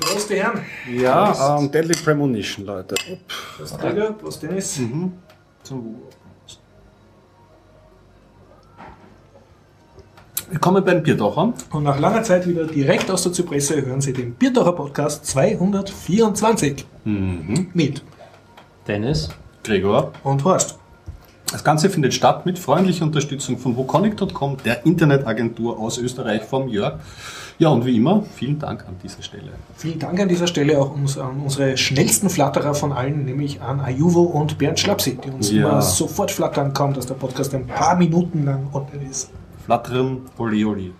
Prost, die Herren. Ja, ähm, Deadly Premonition, Leute. Prost, Gregor. Prost, Dennis. Zum Wohl. Willkommen beim Biertaucher. Und nach langer Zeit wieder direkt aus der Zypresse hören Sie den Biertaucher Podcast 224 mit Dennis? Gregor. und Horst. Das Ganze findet statt mit freundlicher Unterstützung von woconic.com, der Internetagentur aus Österreich vom Jörg. Ja, und wie immer, vielen Dank an dieser Stelle. Vielen Dank an dieser Stelle auch uns, an unsere schnellsten Flatterer von allen, nämlich an Ayuvo und Bernd Schlapsi, die uns Ja. immer sofort flattern kaum, dass der Podcast ein paar Minuten lang online ist. Flattern, Oli Oli.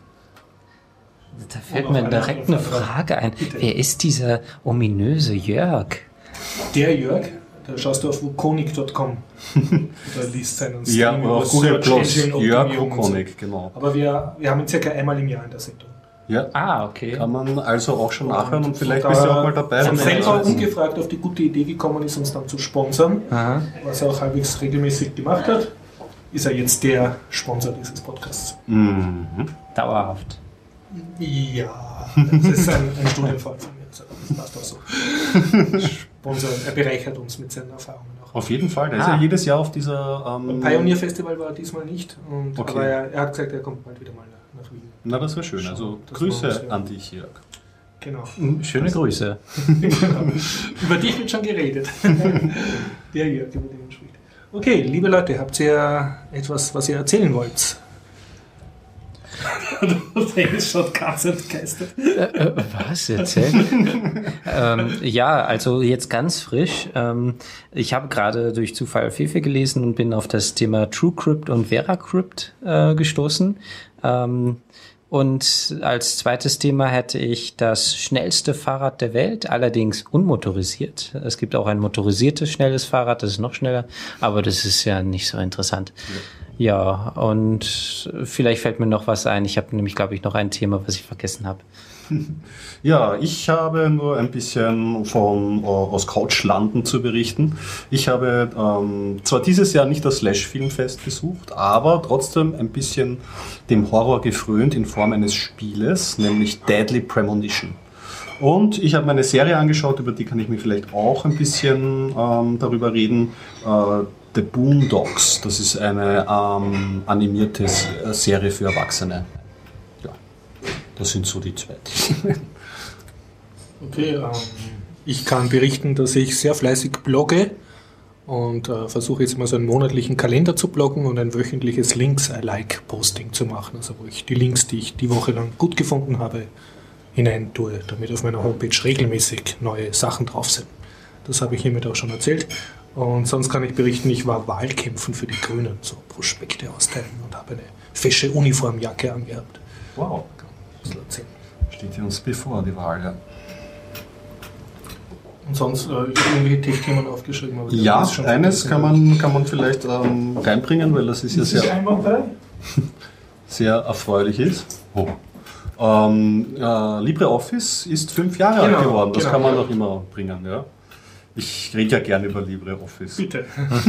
Da fällt mir direkt eine. Frage ein. Wer ist dieser ominöse Jörg? Der Jörg, da schaust du auf wukonic.com. da liest seinen Stream Ja, über auf Google Search. Engine Jörg so. Woconic, genau. Aber wir, wir haben ihn circa einmal im Jahr in der Sendung. Ja, Ah, okay. kann man also auch schon nachhören und vielleicht bist du auch mal dabei. Von selber ungefragt auf die gute Idee gekommen ist, uns dann zu sponsern, Aha. was er auch halbwegs regelmäßig gemacht hat, ist er jetzt der Sponsor dieses Podcasts. Mhm. Dauerhaft. Ja, das ist ein, ein Studienfall von passt auch so. Sponsor, er bereichert uns mit seinen Erfahrungen auch. Auf jeden Fall, der ist Ah. ja jedes Jahr auf dieser. Ähm, Pioneer Festival war er diesmal nicht, und, Okay. aber er, er hat gesagt, er kommt bald wieder mal nach, Wien. na, das wäre schön. Also Das machen Grüße an dich, Jörg. Genau. Schöne Grüße. genau. Über dich wird schon geredet. Der Jörg, über den man spricht. Okay, liebe Leute, habt ihr etwas, was ihr erzählen wollt? Dennis schaut ganz entgeistert. Äh, was? Erzähl. ähm, ja, also jetzt ganz frisch. Ähm, ich habe gerade durch Zufall Fefe gelesen und bin auf das Thema TrueCrypt und VeraCrypt äh, gestoßen. Ähm, und als zweites Thema hätte ich das schnellste Fahrrad der Welt, allerdings unmotorisiert. Es gibt auch ein motorisiertes schnelles Fahrrad, das ist noch schneller, aber das ist ja nicht so interessant. Ja, und vielleicht fällt mir noch was ein. Ich habe nämlich, glaube ich, noch ein Thema, was ich vergessen habe. Ja, ich habe nur ein bisschen von äh, aus Couchlanden zu berichten. Ich habe ähm, zwar dieses Jahr nicht das Slash Filmfest besucht, aber trotzdem ein bisschen dem Horror gefrönt in Form eines Spieles, nämlich Deadly Premonition. Und ich habe mir eine Serie angeschaut, über die kann ich mir vielleicht auch ein bisschen ähm, darüber reden. Äh, The Boondocks, das ist eine ähm, animierte äh, Serie für Erwachsene. Das sind so die zwei. Okay, ähm, ich kann berichten, dass ich sehr fleißig blogge und äh, versuche jetzt mal so einen monatlichen Kalender zu bloggen und ein wöchentliches Links-I-Like-Posting zu machen, also wo ich die Links, die ich die Woche lang gut gefunden habe, hinein tue, damit auf meiner Homepage regelmäßig neue Sachen drauf sind. Das habe ich hiermit auch schon erzählt. Und sonst kann ich berichten, ich war Wahlkämpfen für die Grünen, so Prospekte austeilen und habe eine fesche Uniformjacke angehabt. Wow. Erzählen. Steht ja uns bevor, die Wahl, ja. Und sonst, äh, irgendwelche Tech-Themen aufgeschrieben. Aber Ja, eines kann man, kann man vielleicht ähm, reinbringen, weil das ist ja sehr, sehr erfreulich ist. Oh. Ähm, äh, LibreOffice ist fünf Jahre alt Genau, geworden, das genau. kann man doch immer bringen, ja. Ich rede ja gern über LibreOffice. Bitte.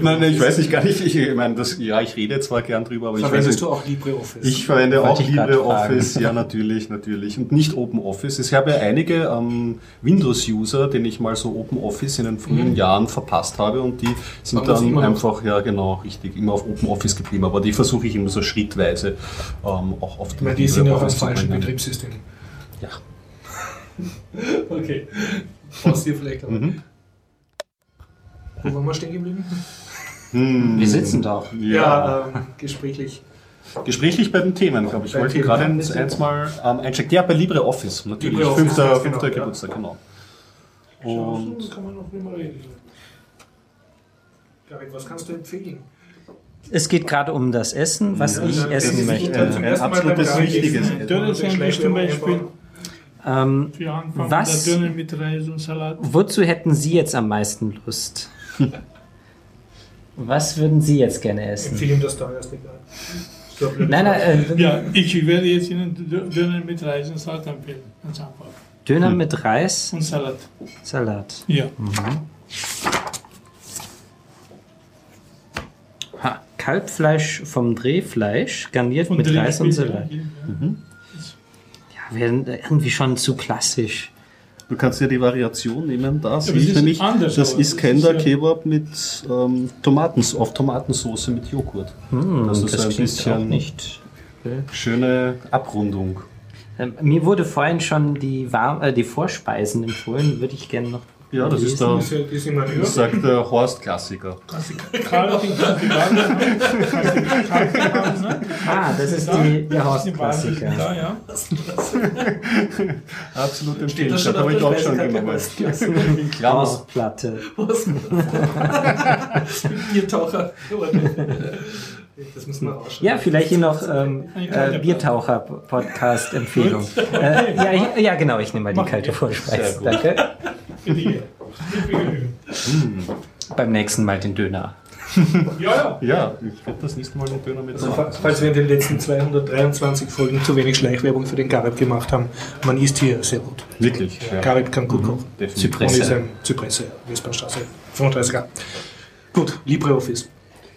Nein, nein, ich weiß nicht gar nicht, ich, ich meine, das, ja, ich rede zwar gern drüber, aber ich weiß Verwendest nicht. du auch LibreOffice? Ich verwende Wollte auch ich LibreOffice, ja natürlich, natürlich. Und nicht OpenOffice. Es gab ja einige ähm, Windows-User, denen ich mal so OpenOffice in den frühen Mhm. Jahren verpasst habe und die sind Aber das dann einfach, ja genau, richtig, immer auf OpenOffice geblieben. Aber die versuche ich immer so schrittweise ähm, auch auf ich meine, die sind ja auch falschen bringen. Betriebssystem. Ja. Okay. Pause hier vielleicht. Aber. Mhm. Wo waren wir stehen geblieben? Hm. Wir sitzen doch. Ja. ähm, gesprächlich. Gesprächlich bei den Themen, glaube ich. Ich wollte gerade eins, eins mal ähm, einchecken. Ja, bei LibreOffice, natürlich. LibreOffice, fünfter ganz fünfter genau, ja. Geburtstag, genau. Und Und kann man noch nicht mal reden. David, was kannst du empfehlen? Es geht gerade um das Essen, was ich Ja, das essen möchte. Ein absolutes. Wichtiges. Döner-Sandwich zum Beispiel. Ähm, Für Anfang Was? der Döner mit Reis und Salat. wozu hätten Sie jetzt am meisten Lust? Was würden Sie jetzt gerne essen? Empfehle ihm das teuerste. So Nein, nein, äh, Ja, ich werde jetzt Ihnen Dö- Döner mit Reis und Salat empfehlen. Ganz einfach. Döner mit Reis, Und Salat. Salat. Ja. Ha, Kalbfleisch vom Drehfleisch, garniert Und mit drin Reis und Salat. ja, Ja, wäre irgendwie schon zu klassisch. Du kannst ja die Variation nehmen, da sehe aber es ich ist nämlich, anders, das aber ist das Kender ist ja- Kebab mit ähm, Tomaten, auf Tomatensauce mit Joghurt. Hm, das ist ein klingt bisschen nicht. schöne Abrundung. Ähm, mir wurde vorhin schon die, War äh, die Vorspeisen empfohlen, würde ich gerne noch. Ja, das ist der, Das ist ja- die sind wir das sagt der Horst Klassiker. Karl den Kandidaten. ne? Ah, das ist die, der sind Horst-Klassiker. Da, ja. Absolut empfehlenswert. das habe ich auch schon genommen. In Klammer. Horstplatte. Was? Biertaucher. Das müssen wir rausschauen. Ja, vielleicht hier noch ähm, äh, Biertaucher-Podcast-Empfehlung. äh, ja, ja, genau, ich nehme mal die kalte. Vorspeise. Danke. Genügen. Beim nächsten Mal den Döner. Ja, ja. Ja, ich werde das nächste Mal den Döner mit Also, fa- falls wir in den letzten 223 Folgen zu wenig Schleichwerbung für den Garib gemacht haben, man isst hier sehr gut. Wirklich. Ja. Garib kann gut kochen. Definitiv. Zypresse. Und ist ein Zypresse, Westbahnstraße, 35a. Gut, LibreOffice.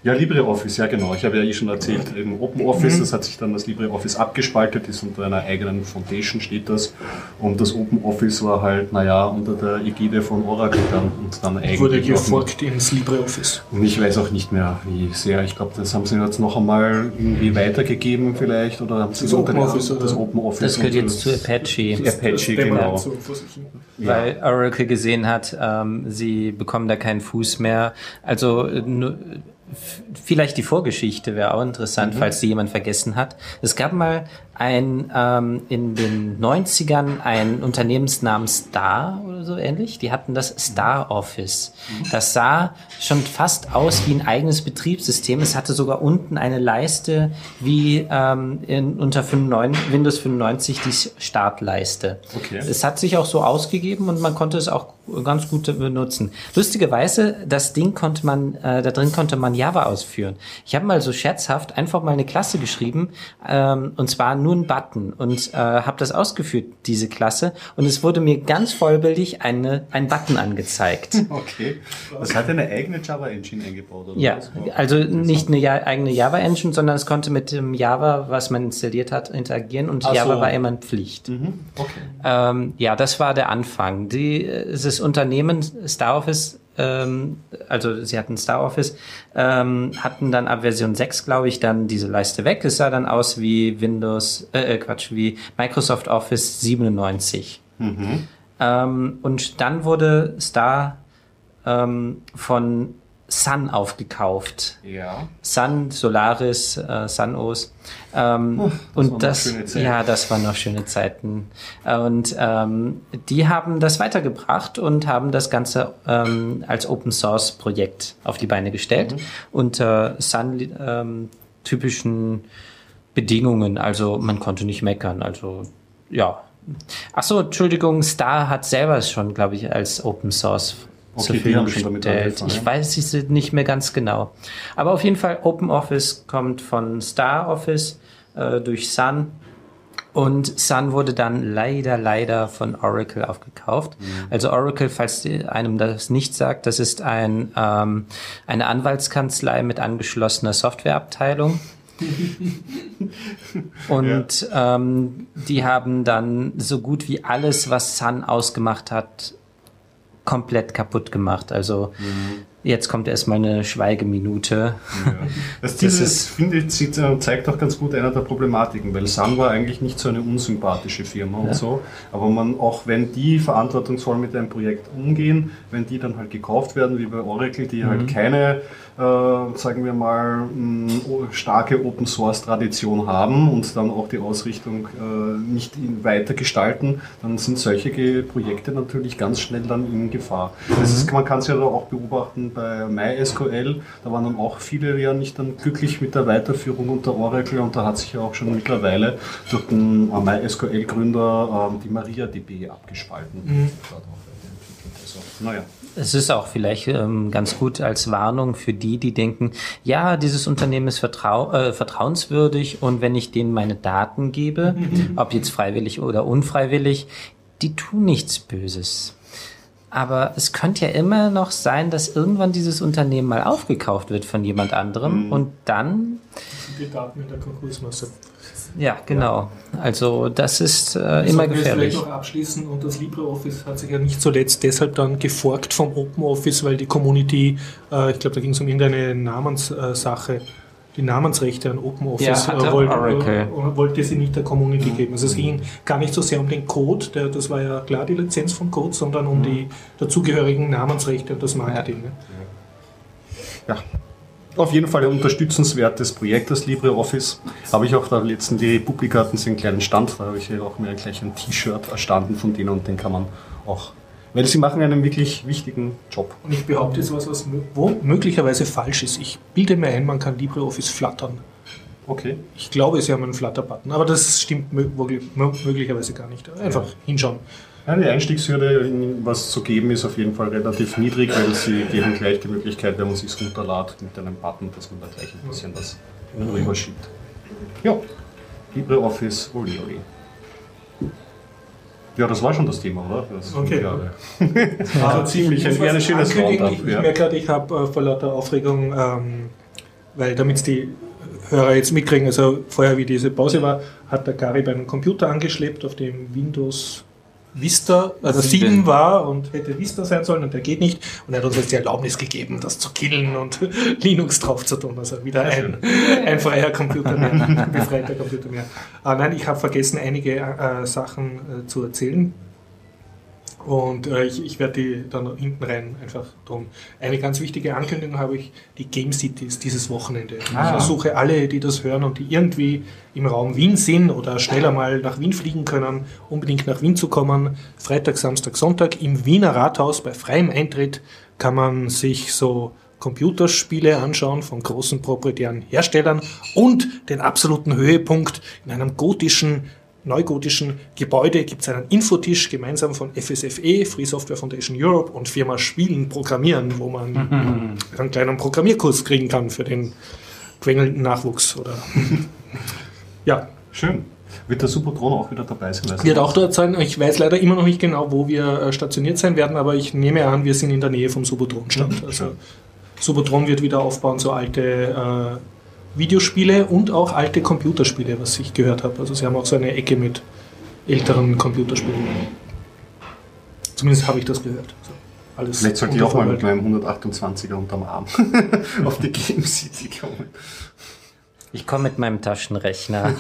Ja, LibreOffice, ja genau. Ich habe ja eh schon erzählt, eben OpenOffice, das hat sich dann das LibreOffice abgespaltet, ist unter einer eigenen Foundation steht das. Und das OpenOffice war halt, naja, unter der Ägide von Oracle dann und dann eigentlich. Wurde gefolgt ins LibreOffice. Und ich weiß auch nicht mehr, wie sehr. Ich glaube, das haben sie jetzt noch einmal irgendwie weitergegeben vielleicht oder haben sie Das OpenOffice, das? OpenOffice Das gehört jetzt zu Apache. Apache, genau. Hin. Weil Oracle gesehen hat, ähm, sie bekommen da keinen Fuß mehr. Also äh, nur, vielleicht die Vorgeschichte wäre auch interessant, falls die jemand vergessen hat. Es gab mal ein ähm, in den 90ern ein Unternehmensnamen Star oder so ähnlich. Die hatten das Star Office. Das sah schon fast aus wie ein eigenes Betriebssystem. Es hatte sogar unten eine Leiste wie ähm, in, unter 95, Windows 95 die Startleiste. Okay. Es hat sich auch so ausgegeben und man konnte es auch ganz gut benutzen. Lustigerweise, das Ding konnte man, äh, da drin konnte man Java ausführen. Ich habe mal so scherzhaft einfach mal eine Klasse geschrieben ähm, und zwar nur ein Button und äh, habe das ausgeführt, diese Klasse und es wurde mir ganz vollbildlich eine, ein Button angezeigt. Okay. Das hat eine eigene Java-Engine eingebaut, oder Ja, also nicht eine eigene Java-Engine, sondern es konnte mit dem Java, was man installiert hat, interagieren und Ach Java so. war immer eine Pflicht. Mhm. Okay. Ähm, ja, das war der Anfang. Die, das Unternehmen Star Office, ähm, also sie hatten Star Office, ähm, hatten dann ab Version 6, glaube ich, dann diese Leiste weg. Es sah dann aus wie Windows, äh, äh, Quatsch, wie Microsoft Office 97. Ähm, und dann wurde Star ähm, von Sun aufgekauft. Ja. Sun, Solaris, äh, Sunos. Ähm, und noch das, schöne Zeiten. ja, das waren noch schöne Zeiten. Äh, Und ähm, die haben das weitergebracht und haben das Ganze ähm, als Open Source Projekt auf die Beine gestellt Mhm. unter Sun ähm, typischen Bedingungen. Also man konnte nicht meckern. Also ja. Ach so, Entschuldigung, Star hat selber es schon, glaube ich, als Open Source Okay, die Verfügung gestellt. Ich ja. weiß es nicht mehr ganz genau. Aber auf jeden Fall, OpenOffice kommt von Star Office äh, durch Sun. Und Sun wurde dann leider, leider von Oracle aufgekauft. Mhm. Also Oracle, falls einem das nicht sagt, das ist ein, ähm, eine Anwaltskanzlei mit angeschlossener Softwareabteilung. Und ähm, die haben dann so gut wie alles, was Sun ausgemacht hat, komplett kaputt gemacht. Also jetzt kommt erstmal eine Schweigeminute. Das, dieses, ist- finde ich, äh, zeigt auch ganz gut einer der Problematiken, weil Sun war eigentlich nicht so eine unsympathische Firma und so, aber man, auch wenn die verantwortungsvoll mit einem Projekt umgehen, wenn die dann halt gekauft werden, wie bei Oracle, die halt keine, äh, sagen wir mal, o- starke Open Source Tradition haben und dann auch die Ausrichtung äh, nicht in, weiter gestalten, dann sind solche Projekte natürlich ganz schnell dann in Gefahr. Das ist, man kann es ja auch beobachten bei MySQL, da waren dann auch viele ja nicht dann glücklich mit der Weiterführung unter Oracle und da hat sich ja auch schon mittlerweile durch den äh, MySQL-Gründer ähm, die MariaDB abgespalten. Also, naja. Es ist auch vielleicht ähm, ganz gut als Warnung für die, die denken, ja, dieses Unternehmen ist vertrau äh, vertrauenswürdig und wenn ich denen meine Daten gebe, ob jetzt freiwillig oder unfreiwillig, die tun nichts Böses. Aber es könnte ja immer noch sein, dass irgendwann dieses Unternehmen mal aufgekauft wird von jemand anderem und dann Die Daten in der Konkursmasse. Ja, genau. Also das ist äh, Das immer gefährlich. Vielleicht noch abschließen und das LibreOffice hat sich ja nicht zuletzt deshalb dann geforkt vom OpenOffice, weil die Community, äh, ich glaube, da ging es um irgendeine Namenssache, die Namensrechte an OpenOffice Ja, äh, wollte, Oracle. äh, wollte sie nicht der Community geben. Also es ging gar nicht so sehr um den Code, der, das war ja klar die Lizenz vom Code, sondern um die dazugehörigen Namensrechte und das Marketing. Ne? Ja. Auf jeden Fall ein unterstützenswertes Projekt, das LibreOffice. Habe ich auch da letzten die Republika hatten sie einen kleinen Stand, da habe ich ja auch mir gleich ein T-Shirt erstanden von denen und den kann man auch, weil sie machen einen wirklich wichtigen Job. Und ich behaupte jetzt was, was wo möglicherweise falsch ist. Ich bilde mir ein, man kann LibreOffice flattern. Okay. Ich glaube, sie haben einen Flutter-Button, aber das stimmt mö möglich- mö- möglicherweise gar nicht. Einfach hinschauen. Ja, die Einstiegshürde, was zu geben, ist auf jeden Fall relativ niedrig, weil sie geben gleich die Möglichkeit, wenn man sich runterlädt mit einem Button, dass man da gleich ein bisschen was rüber schiebt. Ja, LibreOffice Oli Oli. Ja, das war schon das Thema, oder? Das Okay. Also ziemlich ein, ein schönes. Roundup. Ich, ich Ja. merke gerade, ich habe äh, vor lauter Aufregung, ähm, weil damit die Hörer jetzt mitkriegen, also vorher wie diese Pause war, hat der Gary einen Computer angeschleppt, auf dem Windows Vista, also Sieben. 7 war und hätte Vista sein sollen und der geht nicht. Und er hat uns jetzt die Erlaubnis gegeben, das zu killen und Linux drauf zu tun. Also wieder ein, ein freier Computer mehr, ein befreiter Computer mehr. Ah, nein, ich habe vergessen, einige äh, Sachen äh, zu erzählen. Und äh, ich, ich werde die dann hinten rein einfach drum. Eine ganz wichtige Ankündigung habe ich, die Game Cities dieses Wochenende. Ich Ah. versuche alle, die das hören und die irgendwie im Raum Wien sind oder schneller mal nach Wien fliegen können, unbedingt nach Wien zu kommen. Freitag, Samstag, Sonntag im Wiener Rathaus bei freiem Eintritt kann man sich so Computerspiele anschauen von großen proprietären Herstellern und den absoluten Höhepunkt in einem gotischen neugotischen Gebäude gibt es einen Infotisch gemeinsam von FSFE, Free Software Foundation Europe und Firma Spielen Programmieren, wo man einen kleinen Programmierkurs kriegen kann für den quengelnden Nachwuchs. Oder ja, Schön. Wird der Supertron auch wieder dabei sein? Wird auch dort sein. Ich weiß leider immer noch nicht genau, wo wir äh, stationiert sein werden, aber ich nehme an, wir sind in der Nähe vom Subotron-Stand. Mhm, Also. Subotron wird wieder aufbauen, so alte äh, Videospiele und auch alte Computerspiele, was ich gehört habe. Also sie haben auch so eine Ecke mit älteren Computerspielen. Zumindest habe ich das gehört. So, alles Vielleicht sollte ich auch mal mit meinem 128er unterm Arm auf die Game City kommen. Ich komme mit meinem Taschenrechner.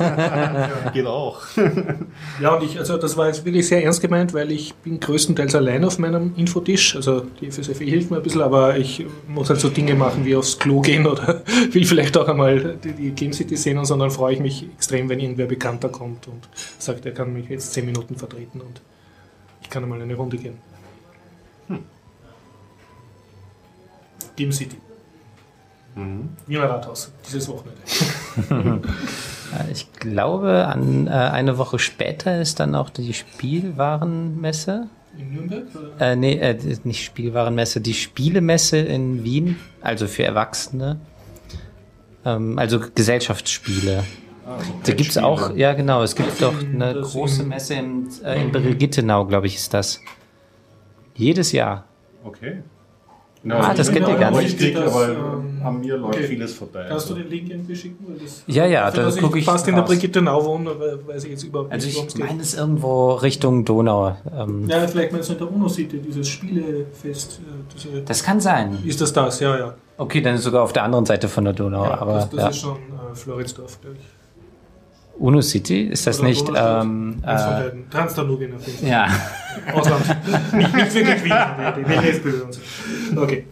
Geht auch. Ja, und ich, also das war jetzt wirklich sehr ernst gemeint, weil ich bin größtenteils allein auf meinem Infotisch. Also die FSFE hilft mir ein bisschen, aber ich muss halt so Dinge machen wie aufs Klo gehen oder will vielleicht auch einmal die, die Game City sehen und so, dann freue ich mich extrem, wenn irgendwer bekannter kommt und sagt, er kann mich jetzt zehn Minuten vertreten und ich kann einmal eine Runde gehen. Game City. Wiener Rathaus, dieses Wochenende. Ich glaube, an, äh, eine Woche später ist dann auch die Spielwarenmesse. In Nürnberg? Oder? Äh, nee, äh, nicht Spielwarenmesse, die Spielemesse in Wien, also für Erwachsene. Ähm, also Gesellschaftsspiele. Da gibt es auch, ja genau, es gibt doch eine große Messe in, äh, in Brigittenau, glaube ich, ist das. Jedes Jahr. Okay. Ah, das kennt ihr gar nicht. Richtig, Das, aber ähm, an mir läuft okay. vieles vorbei. Kannst du Also. den Link irgendwie schicken? Weil das, Ja, ja, da gucke ich fast in der. Brigitte Nau wohne, we- weiß ich jetzt überhaupt Also nicht, worum ich es geht. meine es irgendwo Richtung Donau. Ähm, Ja, vielleicht meinst du in der UNO-City, dieses Spielefest. äh, Diese, Das kann sein. ist das das? Ja, ja. Okay, dann ist sogar auf der anderen Seite von der Donau. ja aber das das ja. ist schon äh, Floridsdorf, glaube ich. Uno City, ist das Oder nicht? Ähm, äh, beiden. Transdanubien auf jeden Fall. ja. Ausland. nicht, nicht wirklich Wien, WNS-Bilder und so. Okay.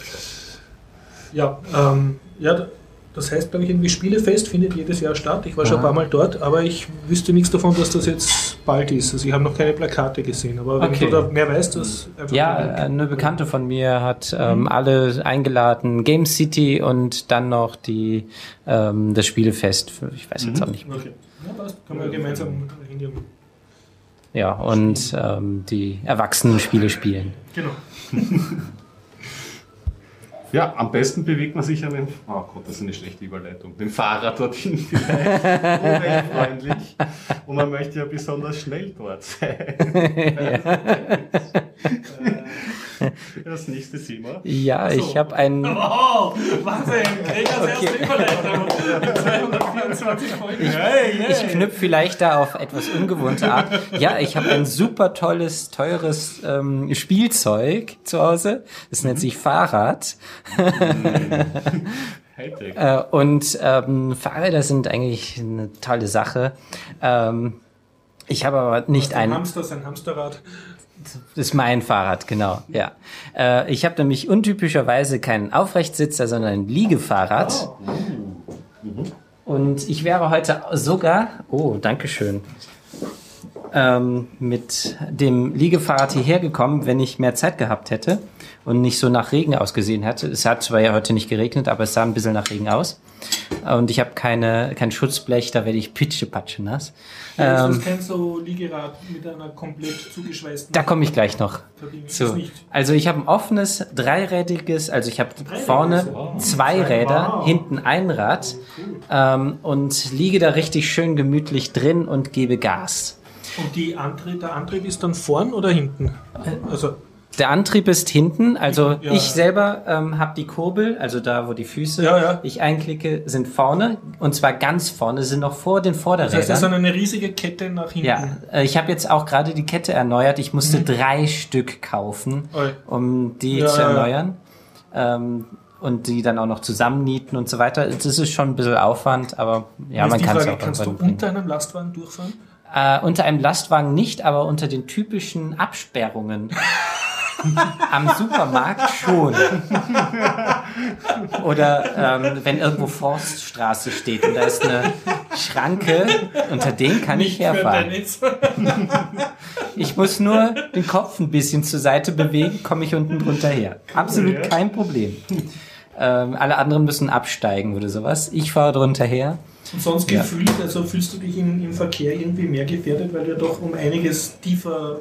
Ja, ähm, ja, das heißt, glaube ich, irgendwie Spielefest findet jedes Jahr statt. Ich war schon ein paar Mal dort, aber ich wüsste nichts davon, dass das jetzt bald ist. Also ich habe noch keine Plakate gesehen, aber wenn Okay. du da mehr weißt, das einfach Ja, eine Bekannte von mir hat ähm, alle eingeladen, Game City und dann noch die das das Spielefest. Ich weiß jetzt auch nicht. Okay. Ja, passt. Können wir gemeinsam hingehen. Ja, und ähm, die Erwachsenen-Spiele spielen. Genau. Ja, am besten bewegt man sich an den. Oh Gott, das ist eine schlechte Überleitung. Den Fahrrad dorthin vielleicht. Umweltfreundlich. Und man möchte ja besonders schnell dort sein. Das nächste Thema. Ja, ich habe einen. Wow, Wahnsinn! Erste Überleitung in 224 Folgen. Ich, ich knüpfe vielleicht da auf etwas ungewohnte Art. Ja, ich habe ein super tolles, teures ähm, Spielzeug zu Hause. Das nennt sich Fahrrad. Hightech. Äh, und ähm, Fahrräder sind eigentlich eine tolle Sache. Ähm, ich habe aber nicht Ein ein. Hamster, sein Hamsterrad. Das ist mein Fahrrad, genau. Ja. Äh, ich habe nämlich untypischerweise keinen Aufrechtsitzer, sondern ein Liegefahrrad. Und ich wäre heute sogar, oh, Dankeschön, ähm, mit dem Liegefahrrad hierher gekommen, wenn ich mehr Zeit gehabt hätte und nicht so nach Regen ausgesehen hätte. Es hat zwar ja heute nicht geregnet, aber es sah ein bisschen nach Regen aus. Und ich habe keine, kein Schutzblech, da werde ich pitschepatsche nass. Ja, Ähm, das kein so Liegerad mit einer komplett zugeschweißten da komme ich gleich noch zu. Also ich habe ein offenes, dreirädiges, also ich habe vorne wow. zwei Räder, Wow. hinten ein Rad ähm, und liege da richtig schön gemütlich drin und gebe Gas. Und die Antrieb, der Antrieb ist dann vorn oder hinten? Also, Der Antrieb ist hinten, also Ja. ich selber ähm, habe die Kurbel, also da, wo die Füße Ja, ja. ich einklicke, sind vorne und zwar ganz vorne, sind noch vor den das Vorderrädern. heißt, das ist eine riesige Kette nach hinten. Ja, äh, ich habe jetzt auch gerade die Kette erneuert. Ich musste drei Stück kaufen, um die zu erneuern. Ähm, und die dann auch noch zusammennieten und so weiter. Das ist schon ein bisschen Aufwand, aber ja, man kann es auch Kannst du unter einem Lastwagen durchfahren? Äh, unter einem Lastwagen nicht, aber unter den typischen Absperrungen. Am Supermarkt schon. Oder ähm, wenn irgendwo Forststraße steht und da ist eine Schranke, unter den kann ich herfahren. Ich muss nur den Kopf ein bisschen zur Seite bewegen, komme ich unten drunter her. Absolut ja. kein Problem. Ähm, alle anderen müssen absteigen oder sowas. Ich fahre drunter her. Und sonst Ja. gefühlt, also fühlst du dich im, im Verkehr irgendwie mehr gefährdet, weil du ja doch um einiges tiefer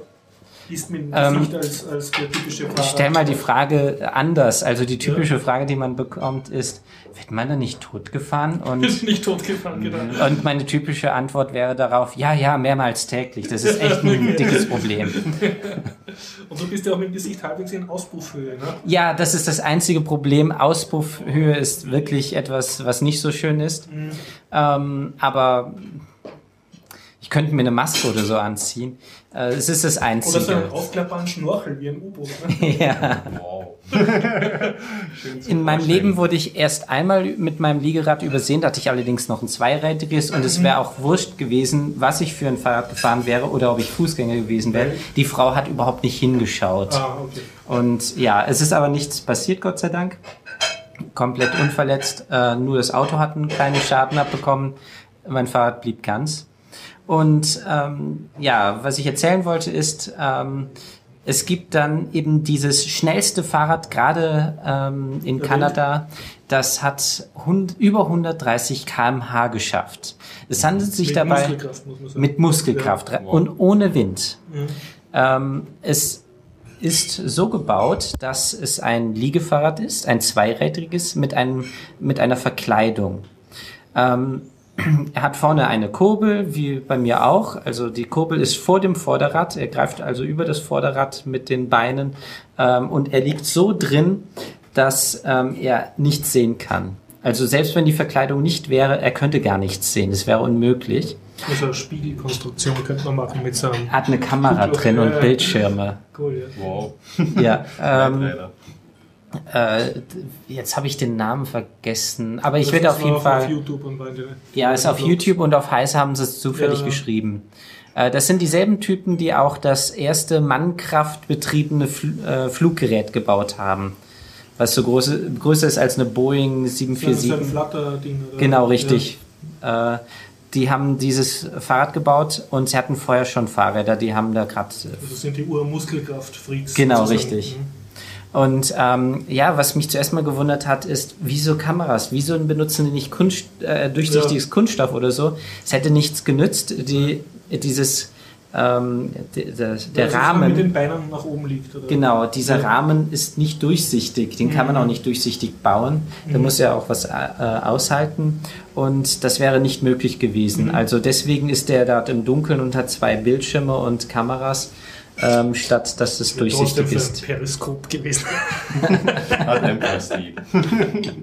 mit dem Ähm, Gesicht als, als der typische Fahrer. Ich stelle mal die Frage anders. Also die typische Frage, die man bekommt, ist, wird man da nicht totgefahren? Und, Bist nicht totgefahren, genau. und meine typische Antwort wäre darauf, ja, ja, mehrmals täglich. Das ist echt ein dickes Problem. Und du bist ja auch mit dem Gesicht halbwegs in Auspuffhöhe, ne? Ja, das ist das einzige Problem. Auspuffhöhe ist wirklich etwas, was nicht so schön ist. Ähm, aber ich könnte mir eine Maske oder so anziehen. Äh, es ist das Oder so Einzige. einen aufklappbaren Schnorchel wie ein U-Boot. Ne? ja. Wow. In meinem Leben wurde ich erst einmal mit meinem Liegerad übersehen, da hatte ich allerdings noch ein zweirädriges und es wäre auch wurscht gewesen, was ich für ein Fahrrad gefahren wäre oder ob ich Fußgänger gewesen wäre. Die Frau hat überhaupt nicht hingeschaut. Ah, okay. Und ja, es ist aber nichts passiert, Gott sei Dank. Komplett unverletzt. Äh, nur das Auto hat einen kleinen Schaden abbekommen. Mein Fahrrad blieb ganz. Und ähm, ja, was ich erzählen wollte ist, ähm, es gibt dann eben dieses schnellste Fahrrad, gerade ähm, in Der Kanada, das hat hund, über 130 km/h geschafft. Es handelt sich Mit dabei Muskelkraft, mit Muskelkraft Ja. und ohne Wind. Mhm. Ähm, es ist so gebaut, dass es ein Liegefahrrad ist, ein zweirädriges mit, einem, mit einer Verkleidung. Ähm, er hat vorne eine Kurbel, wie bei mir auch. Also die Kurbel ist vor dem Vorderrad. Er greift also über das Vorderrad mit den Beinen ähm, und er liegt so drin, dass ähm, er nichts sehen kann. Also selbst wenn die Verkleidung nicht wäre, er könnte gar nichts sehen. Das wäre unmöglich. Also eine Spiegelkonstruktion könnte man machen mit so einem. Er hat eine Kamera drin und Bildschirme. Cool, ja. Wow. Ja, ähm. Äh, jetzt habe ich den Namen vergessen, aber ich werde auf jeden Fall. Auf YouTube und weiter. Ja, ist auf YouTube und auf Heise haben sie es zufällig Ja. geschrieben. Äh, Das sind dieselben Typen, die auch das erste Mannkraftbetriebene Fl äh, Fluggerät gebaut haben. Was so große, größer ist als eine Boeing Das ist ein 747. Flutter-Ding. oder? Genau, richtig. Äh, die haben dieses Fahrrad gebaut und sie hatten vorher schon Fahrräder, die haben da gerade Ja. Das sind die Urmuskelkraft-Freaks. Genau, sozusagen. richtig. Mhm. Und ähm, ja, was mich zuerst mal gewundert hat, ist, wieso Kameras? Wieso benutzen die nicht Kunst, äh, durchsichtiges Kunststoff oder so? Es hätte nichts genützt, die, dieses, ähm, de, de, der man Rahmen. mit den Beinen nach oben liegt. Oder? Genau, dieser Ja. Rahmen ist nicht durchsichtig. Den kann man Mhm. auch nicht durchsichtig bauen. Da muss ja auch was äh, aushalten. Und das wäre nicht möglich gewesen. Mhm. Also deswegen ist der dort im Dunkeln und hat zwei Bildschirme und Kameras. Ähm, statt dass es durchsichtig ist. ein Periskop gewesen.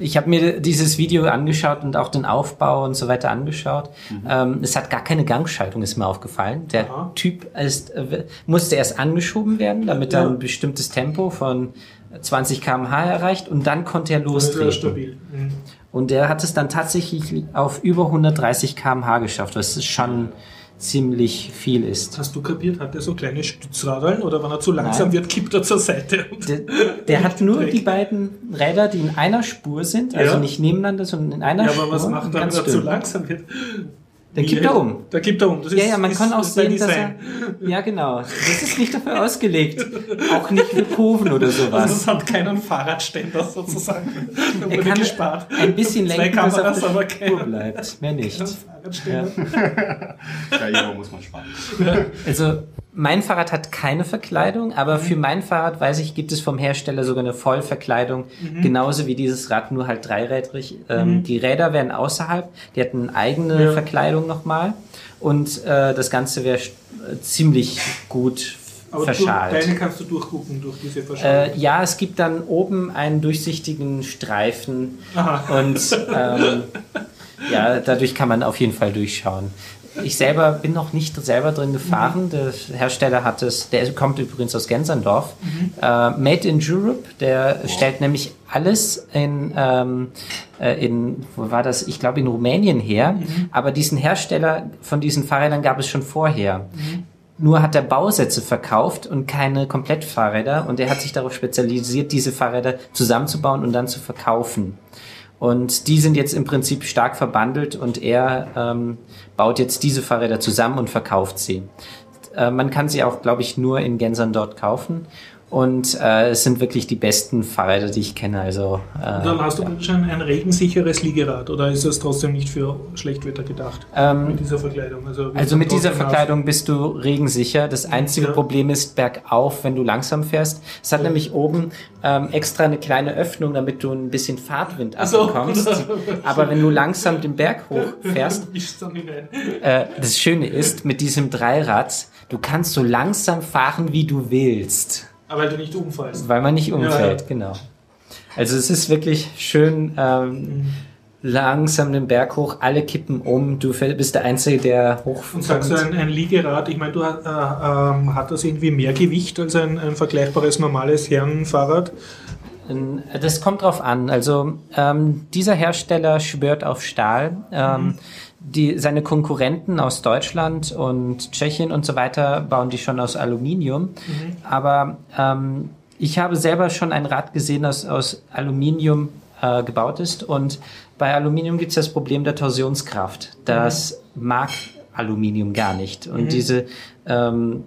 Ich habe mir dieses Video angeschaut und auch den Aufbau und so weiter angeschaut. Ähm, es hat gar keine Gangschaltung, ist mir aufgefallen. Der Aha. Typ ist, äh, musste erst angeschoben werden, damit er Ja. ein bestimmtes Tempo von 20 km/h erreicht und dann konnte er Das ist ja lostreten. stabil. Mhm. Und der hat es dann tatsächlich auf über 130 km/h geschafft, was schon ziemlich viel ist. Hast du kapiert, hat er so kleine Stützradeln oder wenn er zu langsam Nein. wird, kippt er zur Seite? Der, der hat nur die beiden Räder, die in einer Spur sind, also Ja. nicht nebeneinander, sondern in einer Ja, Spur. aber was macht er, wenn er zu langsam wird? Wie kippt er hält- um. Da kippt er um. Das Ja, ja, man ist, kann auch ist sehen, dass er. Ja, genau. Das ist nicht dafür ausgelegt. Auch nicht für Kurven oder Also sowas. es hat keinen Fahrradständer sozusagen. Da Er wurde kann gespart. ein bisschen lenken, dass er Kameras, auf aber der Spur kein bleibt. Mehr nicht. Fahrradständer. Ja, irgendwo muss man sparen. Also mein Fahrrad hat keine Verkleidung, aber für mein Fahrrad, weiß ich, gibt es vom Hersteller sogar eine Vollverkleidung, genauso wie dieses Rad, nur halt dreirädrig. Ähm, Die Räder wären außerhalb, die hätten eine eigene Ja. Verkleidung nochmal und äh, das Ganze wäre ziemlich gut Aber du, verschalt. deine kannst du durchgucken durch diese Verschalung. Äh, ja, es gibt dann oben einen durchsichtigen Streifen Aha. und ähm, ja, dadurch kann man auf jeden Fall durchschauen. Ich selber bin noch nicht selber drin gefahren. Der Hersteller hat es, der kommt übrigens aus Genserndorf. Äh, Made in Europe, der stellt nämlich alles in, ähm, äh, in, wo war das? Ich glaube in Rumänien her. Aber diesen Hersteller von diesen Fahrrädern gab es schon vorher. Nur hat er Bausätze verkauft und keine Komplettfahrräder und er hat sich darauf spezialisiert, diese Fahrräder zusammenzubauen und dann zu verkaufen. Und die sind jetzt im Prinzip stark verbandelt und er ähm, baut jetzt diese Fahrräder zusammen und verkauft sie. Äh, man kann sie auch, glaube ich, nur in Gensern dort kaufen. Und äh, es sind wirklich die besten Fahrräder, die ich kenne. Also äh, dann hast du praktisch ein, ein regensicheres Liegerad oder ist das trotzdem nicht für Schlechtwetter gedacht? ähm, mit dieser Verkleidung. Also, Also mit dieser Verkleidung bist du regensicher. Das einzige Ja. Problem ist bergauf, wenn du langsam fährst. Es hat nämlich oben ähm, extra eine kleine Öffnung, damit du ein bisschen Fahrtwind Ach so. abbekommst. Aber wenn du langsam den Berg hoch fährst, Du mischst dann hinein. äh, das Schöne ist, mit diesem Dreirad, du kannst so langsam fahren, wie du willst, Aber weil du nicht umfallst. weil man nicht umfällt, ja. genau. Also es ist wirklich schön ähm, langsam den Berg hoch, alle kippen um, du bist der Einzige, der Und sagst du ein, ein Liegerad, ich meine, du, äh, ähm, hat das irgendwie mehr Gewicht als ein, ein vergleichbares normales Herrenfahrrad? Ähm, Das kommt drauf an. Also ähm, dieser Hersteller schwört auf Stahl. Ähm, die, seine Konkurrenten aus Deutschland und Tschechien und so weiter bauen die schon aus Aluminium. Aber ähm, ich habe selber schon ein Rad gesehen, das aus Aluminium äh, gebaut ist. Und bei Aluminium gibt es das Problem der Torsionskraft. Das mag Aluminium gar nicht. Und diese ähm,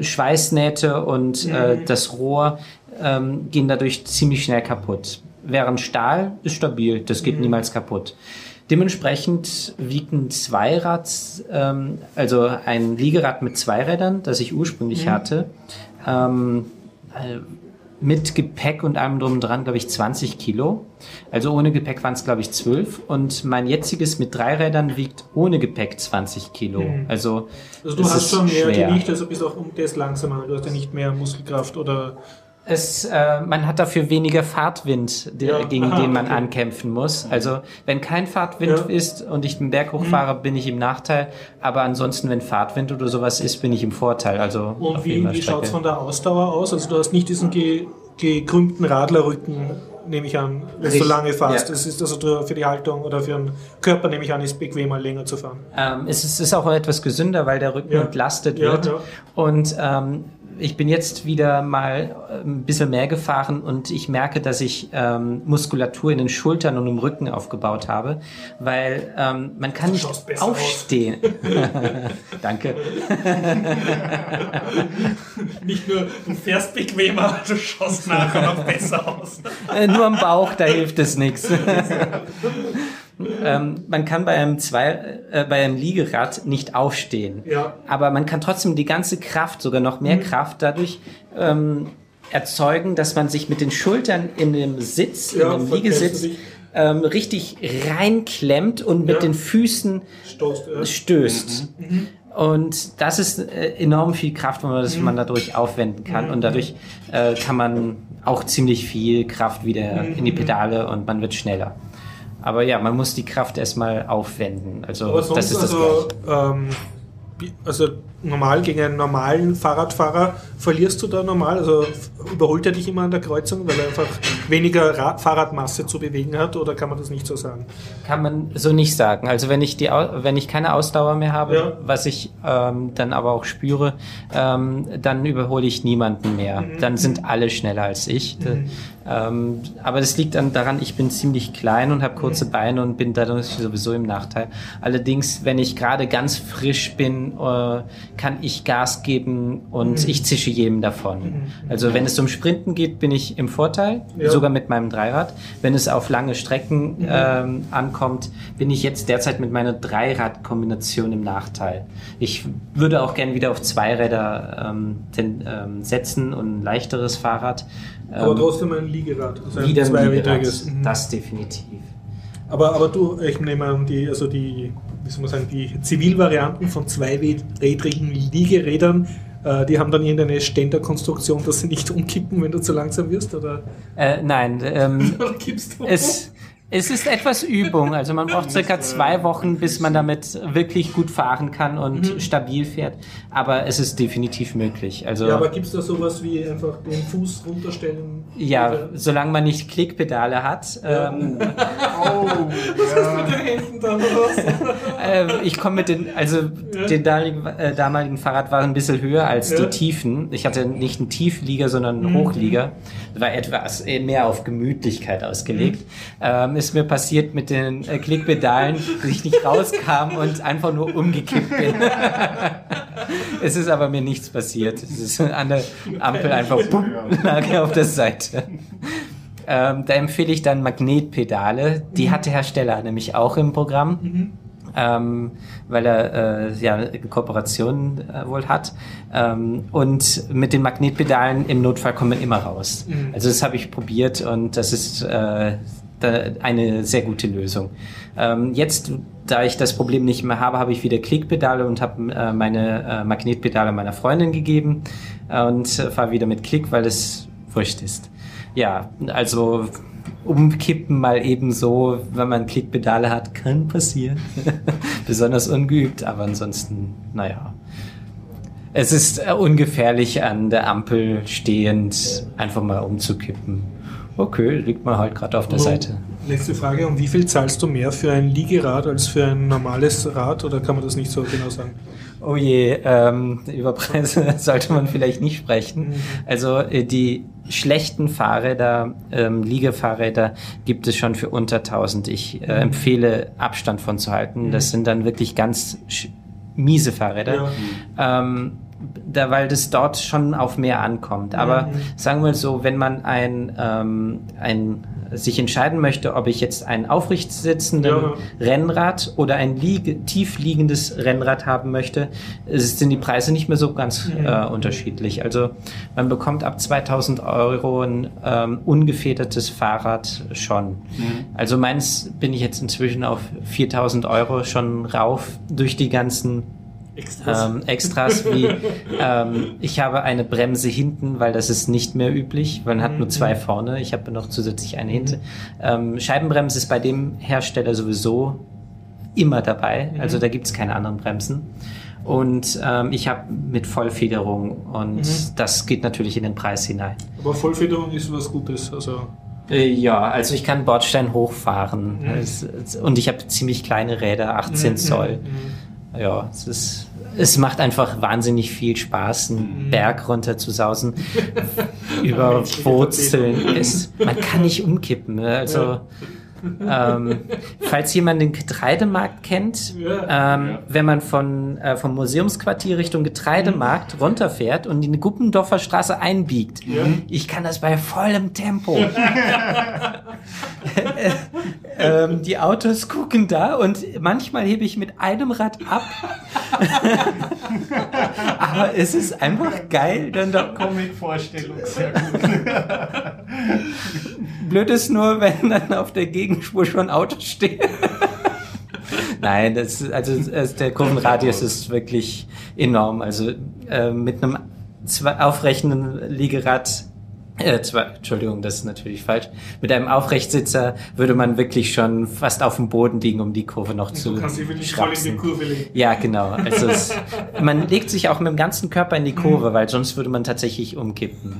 Schweißnähte und äh, das Rohr ähm, gehen dadurch ziemlich schnell kaputt. Während Stahl ist stabil, das geht niemals kaputt. Dementsprechend wiegt ein Zweirad, ähm, also ein Liegerad mit zwei Rädern, das ich ursprünglich hatte, ähm, äh, mit Gepäck und allem drum und dran, glaube ich, 20 Kilo. Also ohne Gepäck waren es, glaube ich, 12. Und mein jetziges mit drei Rädern wiegt ohne Gepäck 20 Kilo. Also, Also du hast schon mehr schwer. Gewicht, also bist auch um das langsamer. Du hast ja nicht mehr Muskelkraft oder Es, äh, man hat dafür weniger Fahrtwind, Ja, gegen aha, den man okay. ankämpfen muss. Also wenn kein Fahrtwind Ja. Mhm. ist und ich den Berg hochfahre, bin ich im Nachteil. Aber ansonsten, wenn Fahrtwind oder sowas ist, bin ich im Vorteil. Also Und wie, wie schaut es von der Ausdauer aus? Also du hast nicht diesen ge gekrümmten Radlerrücken, nehme ich an, wenn du lange fährst. ja. Das ist also für die Haltung oder für den Körper, nehme ich an, ist bequemer, länger zu fahren. Ähm, es ist, ist auch etwas gesünder, weil der Rücken entlastet wird. Und ähm, ich bin jetzt wieder mal äh, ein bisschen mehr gefahren und ich merke, dass ich ähm, Muskulatur in den Schultern und im Rücken aufgebaut habe, weil ähm, man kann nicht aufstehen. Danke. Nicht nur, du fährst bequemer, du schaust nachher noch besser aus. Äh, nur am Bauch, da hilft es nichts. Ähm, man kann bei einem, zwei, äh, bei einem Liegerad nicht aufstehen. Ja. Aber man kann trotzdem die ganze Kraft, sogar noch mehr Kraft dadurch ähm, erzeugen, dass man sich mit den Schultern in dem Sitz, Ja, in dem Liegesitz, ähm, richtig reinklemmt und mit Ja. den Füßen Stoßt, äh, stößt. Und das ist äh, enorm viel Kraft, wenn man, das, man dadurch aufwenden kann. Und dadurch äh, kann man auch ziemlich viel Kraft wieder in die Pedale und man wird schneller. Aber ja, man muss die Kraft erstmal aufwenden. Also das ist das also, ähm, also normal gegen einen normalen Fahrradfahrer verlierst du da normal, also überholt er dich immer an der Kreuzung, weil er einfach weniger Rad Fahrradmasse zu bewegen hat, oder kann man das nicht so sagen? Kann man so nicht sagen. Also wenn ich die, wenn ich keine Ausdauer mehr habe, Ja. was ich ähm, dann aber auch spüre, ähm, dann überhole ich niemanden mehr. Mhm. Dann sind alle schneller als ich. Ähm, aber das liegt dann daran, ich bin ziemlich klein und habe kurze Mhm. Beine und bin dadurch sowieso im Nachteil. Allerdings, wenn ich gerade ganz frisch bin, äh, kann ich Gas geben und Mhm. ich zische jedem davon. Also wenn es um Sprinten geht, bin ich im Vorteil, Ja. sogar mit meinem Dreirad. Wenn es auf lange Strecken ähm, ankommt, bin ich jetzt derzeit mit meiner Dreiradkombination im Nachteil. Ich würde auch gern wieder auf Zweiräder ähm, den, ähm, setzen und ein leichteres Fahrrad. Aber Ähm, trotzdem ein Liegerad, also wieder ein Liegerad. Mhm. Das definitiv. Aber, aber du, ich nehme an, die, also die, wie soll man sagen, die Zivilvarianten von zweirädrigen Liegerädern, äh, die haben dann irgendeine Ständerkonstruktion, dass sie nicht umkippen, wenn du zu langsam wirst, oder? Äh, nein, ähm, kippst du? es, es ist etwas Übung. Also man braucht circa zwei Wochen, bis man damit wirklich gut fahren kann und stabil fährt. Aber es ist definitiv möglich. Also ja, aber gibt es da sowas wie einfach den Fuß runterstellen? ja, Oder- solange man nicht Klickpedale hat. Ähm, mit den Händen dann was? ähm, ich komme mit den, also den damaligen, äh, damaligen Fahrrad war ein bisschen höher als Ja. Mhm. die Tiefen. Ich hatte nicht einen Tieflieger, sondern einen Hochlieger. War etwas äh, mehr auf Gemütlichkeit ausgelegt. Mhm. Ähm, ist mir passiert mit den äh, Klickpedalen, dass ich nicht rauskam und einfach nur umgekippt bin. es ist aber mir nichts passiert. Es ist an der Ampel einfach bumm, lag er auf der Seite. Ähm, da empfehle ich dann Magnetpedale. Die hat der Hersteller nämlich auch im Programm. Ähm, weil er äh, ja eine Kooperation äh, wohl hat. Ähm, und mit den Magnetpedalen im Notfall kommt man immer raus. Also das habe ich probiert und das ist äh, eine sehr gute Lösung. Ähm, jetzt, da ich das Problem nicht mehr habe, habe ich wieder Klickpedale und habe äh, meine äh, Magnetpedale meiner Freundin gegeben und äh, fahre wieder mit Klick, weil es wurscht ist. Ja, also umkippen mal eben so, wenn man Klickpedale hat, kann passieren. Besonders ungeübt, aber ansonsten, naja. Es ist äh, ungefährlich an der Ampel stehend einfach mal umzukippen. Okay, liegt man halt gerade auf der. Seite. Letzte Frage, um wie viel zahlst du mehr für ein Liegerad als für ein normales Rad oder kann man das nicht so genau sagen? Oh je, ähm, über Preise sollte man vielleicht nicht sprechen. Also äh, die schlechten Fahrräder, ähm, Liegefahrräder gibt es schon für unter 1000. Ich äh, empfehle Abstand von zu halten. Das sind dann wirklich ganz miese Fahrräder. Ähm, da, weil das dort schon auf mehr ankommt. Aber sagen wir mal so, wenn man ein, ähm, ein sich entscheiden möchte, ob ich jetzt ein aufrecht sitzenden Ja. Rennrad oder ein liege, tief liegendes Rennrad haben möchte, sind die Preise nicht mehr so ganz äh, unterschiedlich. Also man bekommt ab 2000 Euro ein ähm, ungefedertes Fahrrad schon. Also meins bin ich jetzt inzwischen auf 4000 Euro schon rauf durch die ganzen ähm, Extras wie ähm, ich habe eine Bremse hinten, weil das ist nicht mehr üblich, man hat nur zwei vorne, ich habe noch zusätzlich eine hinten. Ähm, Scheibenbremse ist bei dem Hersteller sowieso immer dabei, also da gibt es keine anderen Bremsen. Und ähm, ich habe mit Vollfederung und das geht natürlich in den Preis hinein. Aber Vollfederung ist was Gutes. Also Äh, Ja, also ich kann Bordstein hochfahren es- und ich habe ziemlich kleine Räder, 18 Zoll. Ja, es ist, es macht einfach wahnsinnig viel Spaß, einen Berg runter zu sausen, über Wurzeln. Es, man kann nicht umkippen. ne? Also, ähm, falls jemand den Getreidemarkt kennt, Ja. ähm, wenn man von, äh, vom Museumsquartier Richtung Getreidemarkt runterfährt und in die Guppendorfer Straße einbiegt, ich kann das bei vollem Tempo. ähm, die Autos gucken da und manchmal hebe ich mit einem Rad ab. Aber es ist einfach geil, dann da Comic-Vorstellung, sehr gut. blöd ist nur, wenn dann auf der Gegenspur schon Autos stehen. Nein, das, also es- der Kurvenradius ist wirklich enorm. Also äh, mit einem zwei, aufrechten Liegerad, äh, zwei, Entschuldigung, das ist natürlich falsch. Mit einem Aufrechtsitzer würde man wirklich schon fast auf dem Boden liegen, um die Kurve noch zu in die schrapsen. Ja, genau. Also es, man legt sich auch mit dem ganzen Körper in die Kurve, weil sonst würde man tatsächlich umkippen.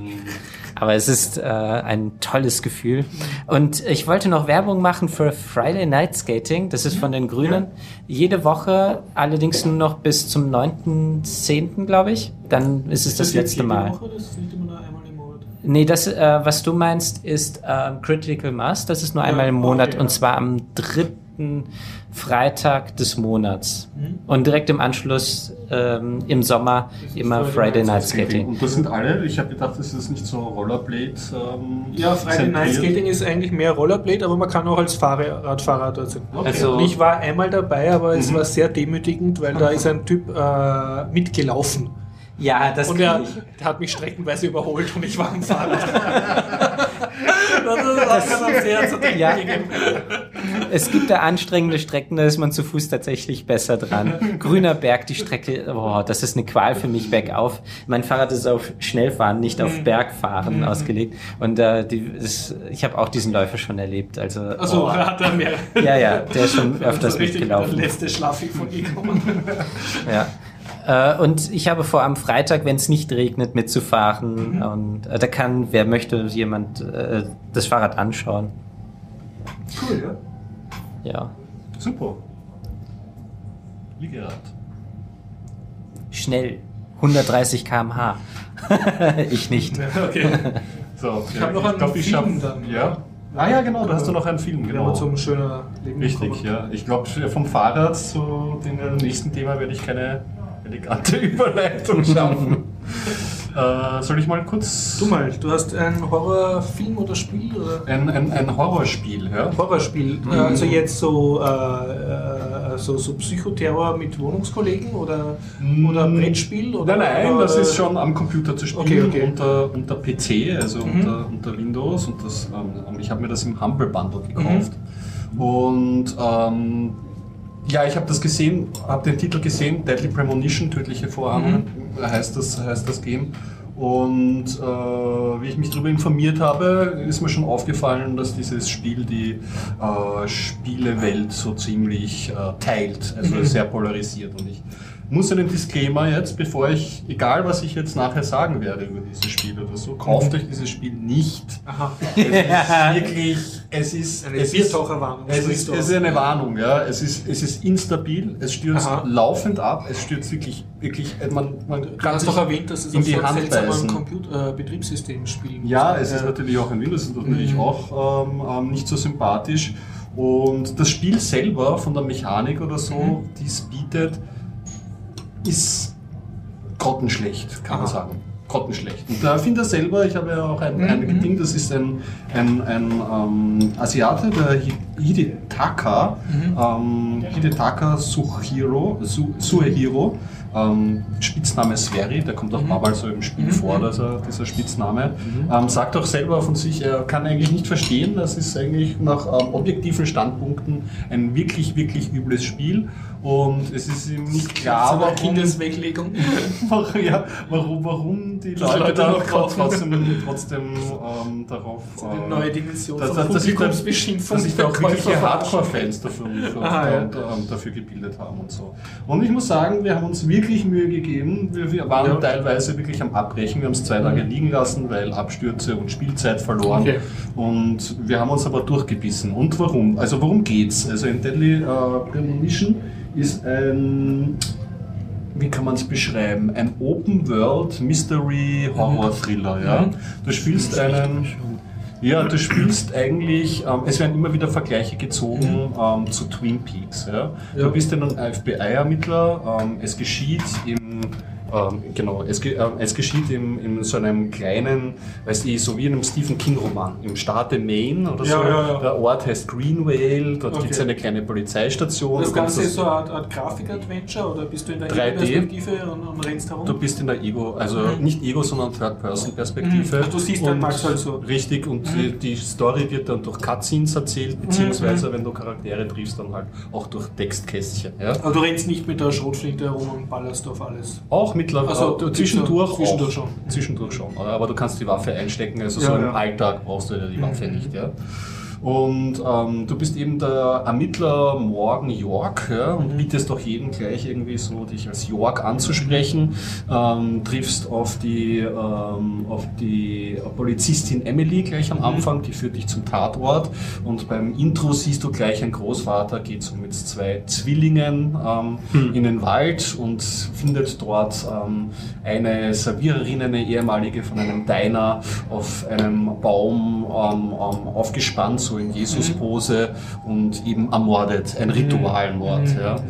Aber es ist äh, ein tolles Gefühl. Und ich wollte noch Werbung machen für Friday Night Skating. Das ist von den Grünen. Jede Woche, allerdings nur noch bis zum 9.10., glaube ich. Dann ist es das, jetzt letzte jede Mal. Woche? Das ist nicht immer nur einmal im Monat. Nee, das, äh, was du meinst, ist ähm, Critical Mass. Das ist nur einmal im Monat okay, und zwar am dritten Freitag des Monats. Mhm. Und direkt im Anschluss ähm, im Sommer ist immer Friday Friday Night Skating. Und das sind alle, ich habe gedacht, das ist nicht so Rollerblade. Ähm, Ja, Friday Night. Skating ist eigentlich mehr Rollerblade, aber man kann auch als Fahrradfahrer dort sein. Okay. Also- ich war einmal dabei, aber es war sehr demütigend, weil da ist ein Typ äh, mitgelaufen. Ja, das Und er der hat mich streckenweise überholt und ich war am Fahrrad. Das kann man sehr zu denken Ja. Es gibt da anstrengende Strecken, da ist man zu Fuß tatsächlich besser dran. Grüner Berg, die Strecke, boah, das ist eine Qual für mich bergauf. Mein Fahrrad ist auf Schnellfahren, nicht auf Mhm. Bergfahren ausgelegt. Und äh, die, ist, ich habe auch diesen Läufer schon erlebt. Also, Also oh. hat er mehr. ja, ja, der ist schon öfters Also mitgelaufen. Der letzte Schlafig von gekommen. Ja. Äh, und ich habe vor, am Freitag, wenn es nicht regnet, mitzufahren. Mhm. Und äh, da kann, wer möchte, jemand äh, das Fahrrad anschauen. Cool, ja. Ja. Super. Liegerad. Schnell. 130 km/h. ich nicht. Okay. So, ich hab noch einen glaub, ich Film dann. Ja. Ah ja, genau, da hast du noch einen Film, genau. zum schöner Leben Richtig, ja. Ich glaube, vom Fahrrad zu dem nächsten Thema werde ich keine elegante Überleitung schaffen. Äh, soll ich mal kurz... Du mal, du hast einen Horrorfilm oder Spiel? Oder? Ein, ein, ein Horrorspiel, ja? Horrorspiel, äh, also jetzt so, äh, äh, so, so Psychoterror mit Wohnungskollegen oder, oder Brettspiel? Oder, Nein, nein, das ist schon am Computer zu spielen, Okay, okay. Unter, unter PC, also Mhm. unter, unter Windows. Und das, ähm, ich habe mir das im Humble Bundle gekauft. Und ähm, ja, ich habe das gesehen, habe den Titel gesehen, Deadly Premonition, tödliche Vorahnungen, heißt, das, heißt das Game. Und äh, wie ich mich darüber informiert habe, ist mir schon aufgefallen, dass dieses Spiel die äh, Spielewelt so ziemlich äh, teilt, also sehr polarisiert. Und ich muss einen Disclaimer jetzt, bevor ich, egal was ich jetzt nachher sagen werde über dieses Spiel oder so, kauft euch dieses Spiel nicht. Aha. Es ist wirklich, es ist, Eine es ist, es ist, es ist eine Warnung, ja. Es ist, es ist instabil, es stürzt Aha. laufend ab, es stürzt wirklich, wirklich, äh, man, man Du kann hast doch erwähnt, dass es in die Hand beißen. Computer, äh, Betriebssystem spielen Ja, muss. es ist natürlich auch in Windows ist natürlich Mhm. auch ähm, ähm, nicht so sympathisch. Und das Spiel selber von der Mechanik oder so, Mhm. die es bietet, ist grottenschlecht, kann man Aha. sagen. Grottenschlecht. Und der Erfinder selber, ich habe ja auch ein, Mhm. ein Ding, das ist ein, ein, ein ähm, Asiate, der Hi- Hidetaka, Mhm. ähm, Hidetaka Suhiro, Su, Suehiro, ähm, Spitzname Sveri, der kommt auch Mhm. Mal so im Spiel Mhm. vor, dass er, dieser Spitzname. Ähm, sagt auch selber von sich, er kann eigentlich nicht verstehen, das ist eigentlich nach ähm, objektiven Standpunkten ein wirklich, wirklich übles Spiel. Und es ist ihm nicht klar, warum, Kindesweglegung. warum, ja, warum, warum die Leute, Leute da trotzdem, trotzdem ähm, darauf Eine äh, neue Dimension dass, von dass, dass sich da, Publikumsbeschimpfung dass sich da auch wirkliche Hardcore-Fans dafür, für, Aha, ja. und, ähm, dafür gebildet haben und so. Und ich muss sagen, wir haben uns wirklich Mühe gegeben. Wir, wir waren Ja. Mhm. teilweise wirklich am Abbrechen. Wir haben es zwei Tage liegen lassen, weil Abstürze und Spielzeit verloren. Okay. Und wir haben uns aber durchgebissen. Und warum? Also worum geht's? Also in Deadly äh, Premonition ist ein wie kann man es beschreiben? Ein Open World Mystery Horror Thriller. Ja? Mhm. Du spielst einen. Ja, du spielst eigentlich, ähm, es werden immer wieder Vergleiche gezogen ähm, zu Twin Peaks. Ja? Ja. Du bist ja ein FBI-Ermittler, ähm, es geschieht im, Ähm, genau, es, ähm, es geschieht in, in so einem kleinen, weiß ich, so wie in einem Stephen King-Roman, im Staate Maine oder Ja, so. ja, ja. Der Ort heißt Greenvale, dort Okay. gibt es eine kleine Polizeistation. Das Du Ganze ist so eine Art, Art Grafik-Adventure oder bist du in der 3D? Ego-Perspektive und, und rennst herum? Du bist in der Ego, also nicht Ego, sondern Third-Person-Perspektive. Mhm. Also du siehst halt Und- Max halt so. Richtig, und die, die Story wird dann durch Cutscenes erzählt, beziehungsweise wenn du Charaktere triffst, dann halt auch durch Textkästchen. Ja? Aber du rennst nicht mit der Schrotflinte herum und ballerst auf alles. Auch mittlerweile, Also, äh, zwischendurch, zwischendurch schon. Zwischendurch schon. Aber du kannst die Waffe einstecken, also Ja, so im ja. Alltag brauchst du die Waffe Mhm. nicht. Ja? Und ähm, du bist eben der Ermittler Morgan York ja, und Mhm. bietest doch jedem gleich irgendwie so, dich als York anzusprechen. Ähm, triffst auf die, ähm, auf die Polizistin Emily gleich am Mhm. Anfang, die führt dich zum Tatort. Und beim Intro siehst du gleich, ein Großvater geht so mit zwei Zwillingen ähm, Mhm. in den Wald und findet dort ähm, eine Serviererin, eine ehemalige von einem Diner auf einem Baum ähm, aufgespannt, so in Jesus-Pose und eben ermordet, ein Ritualmord. Ja.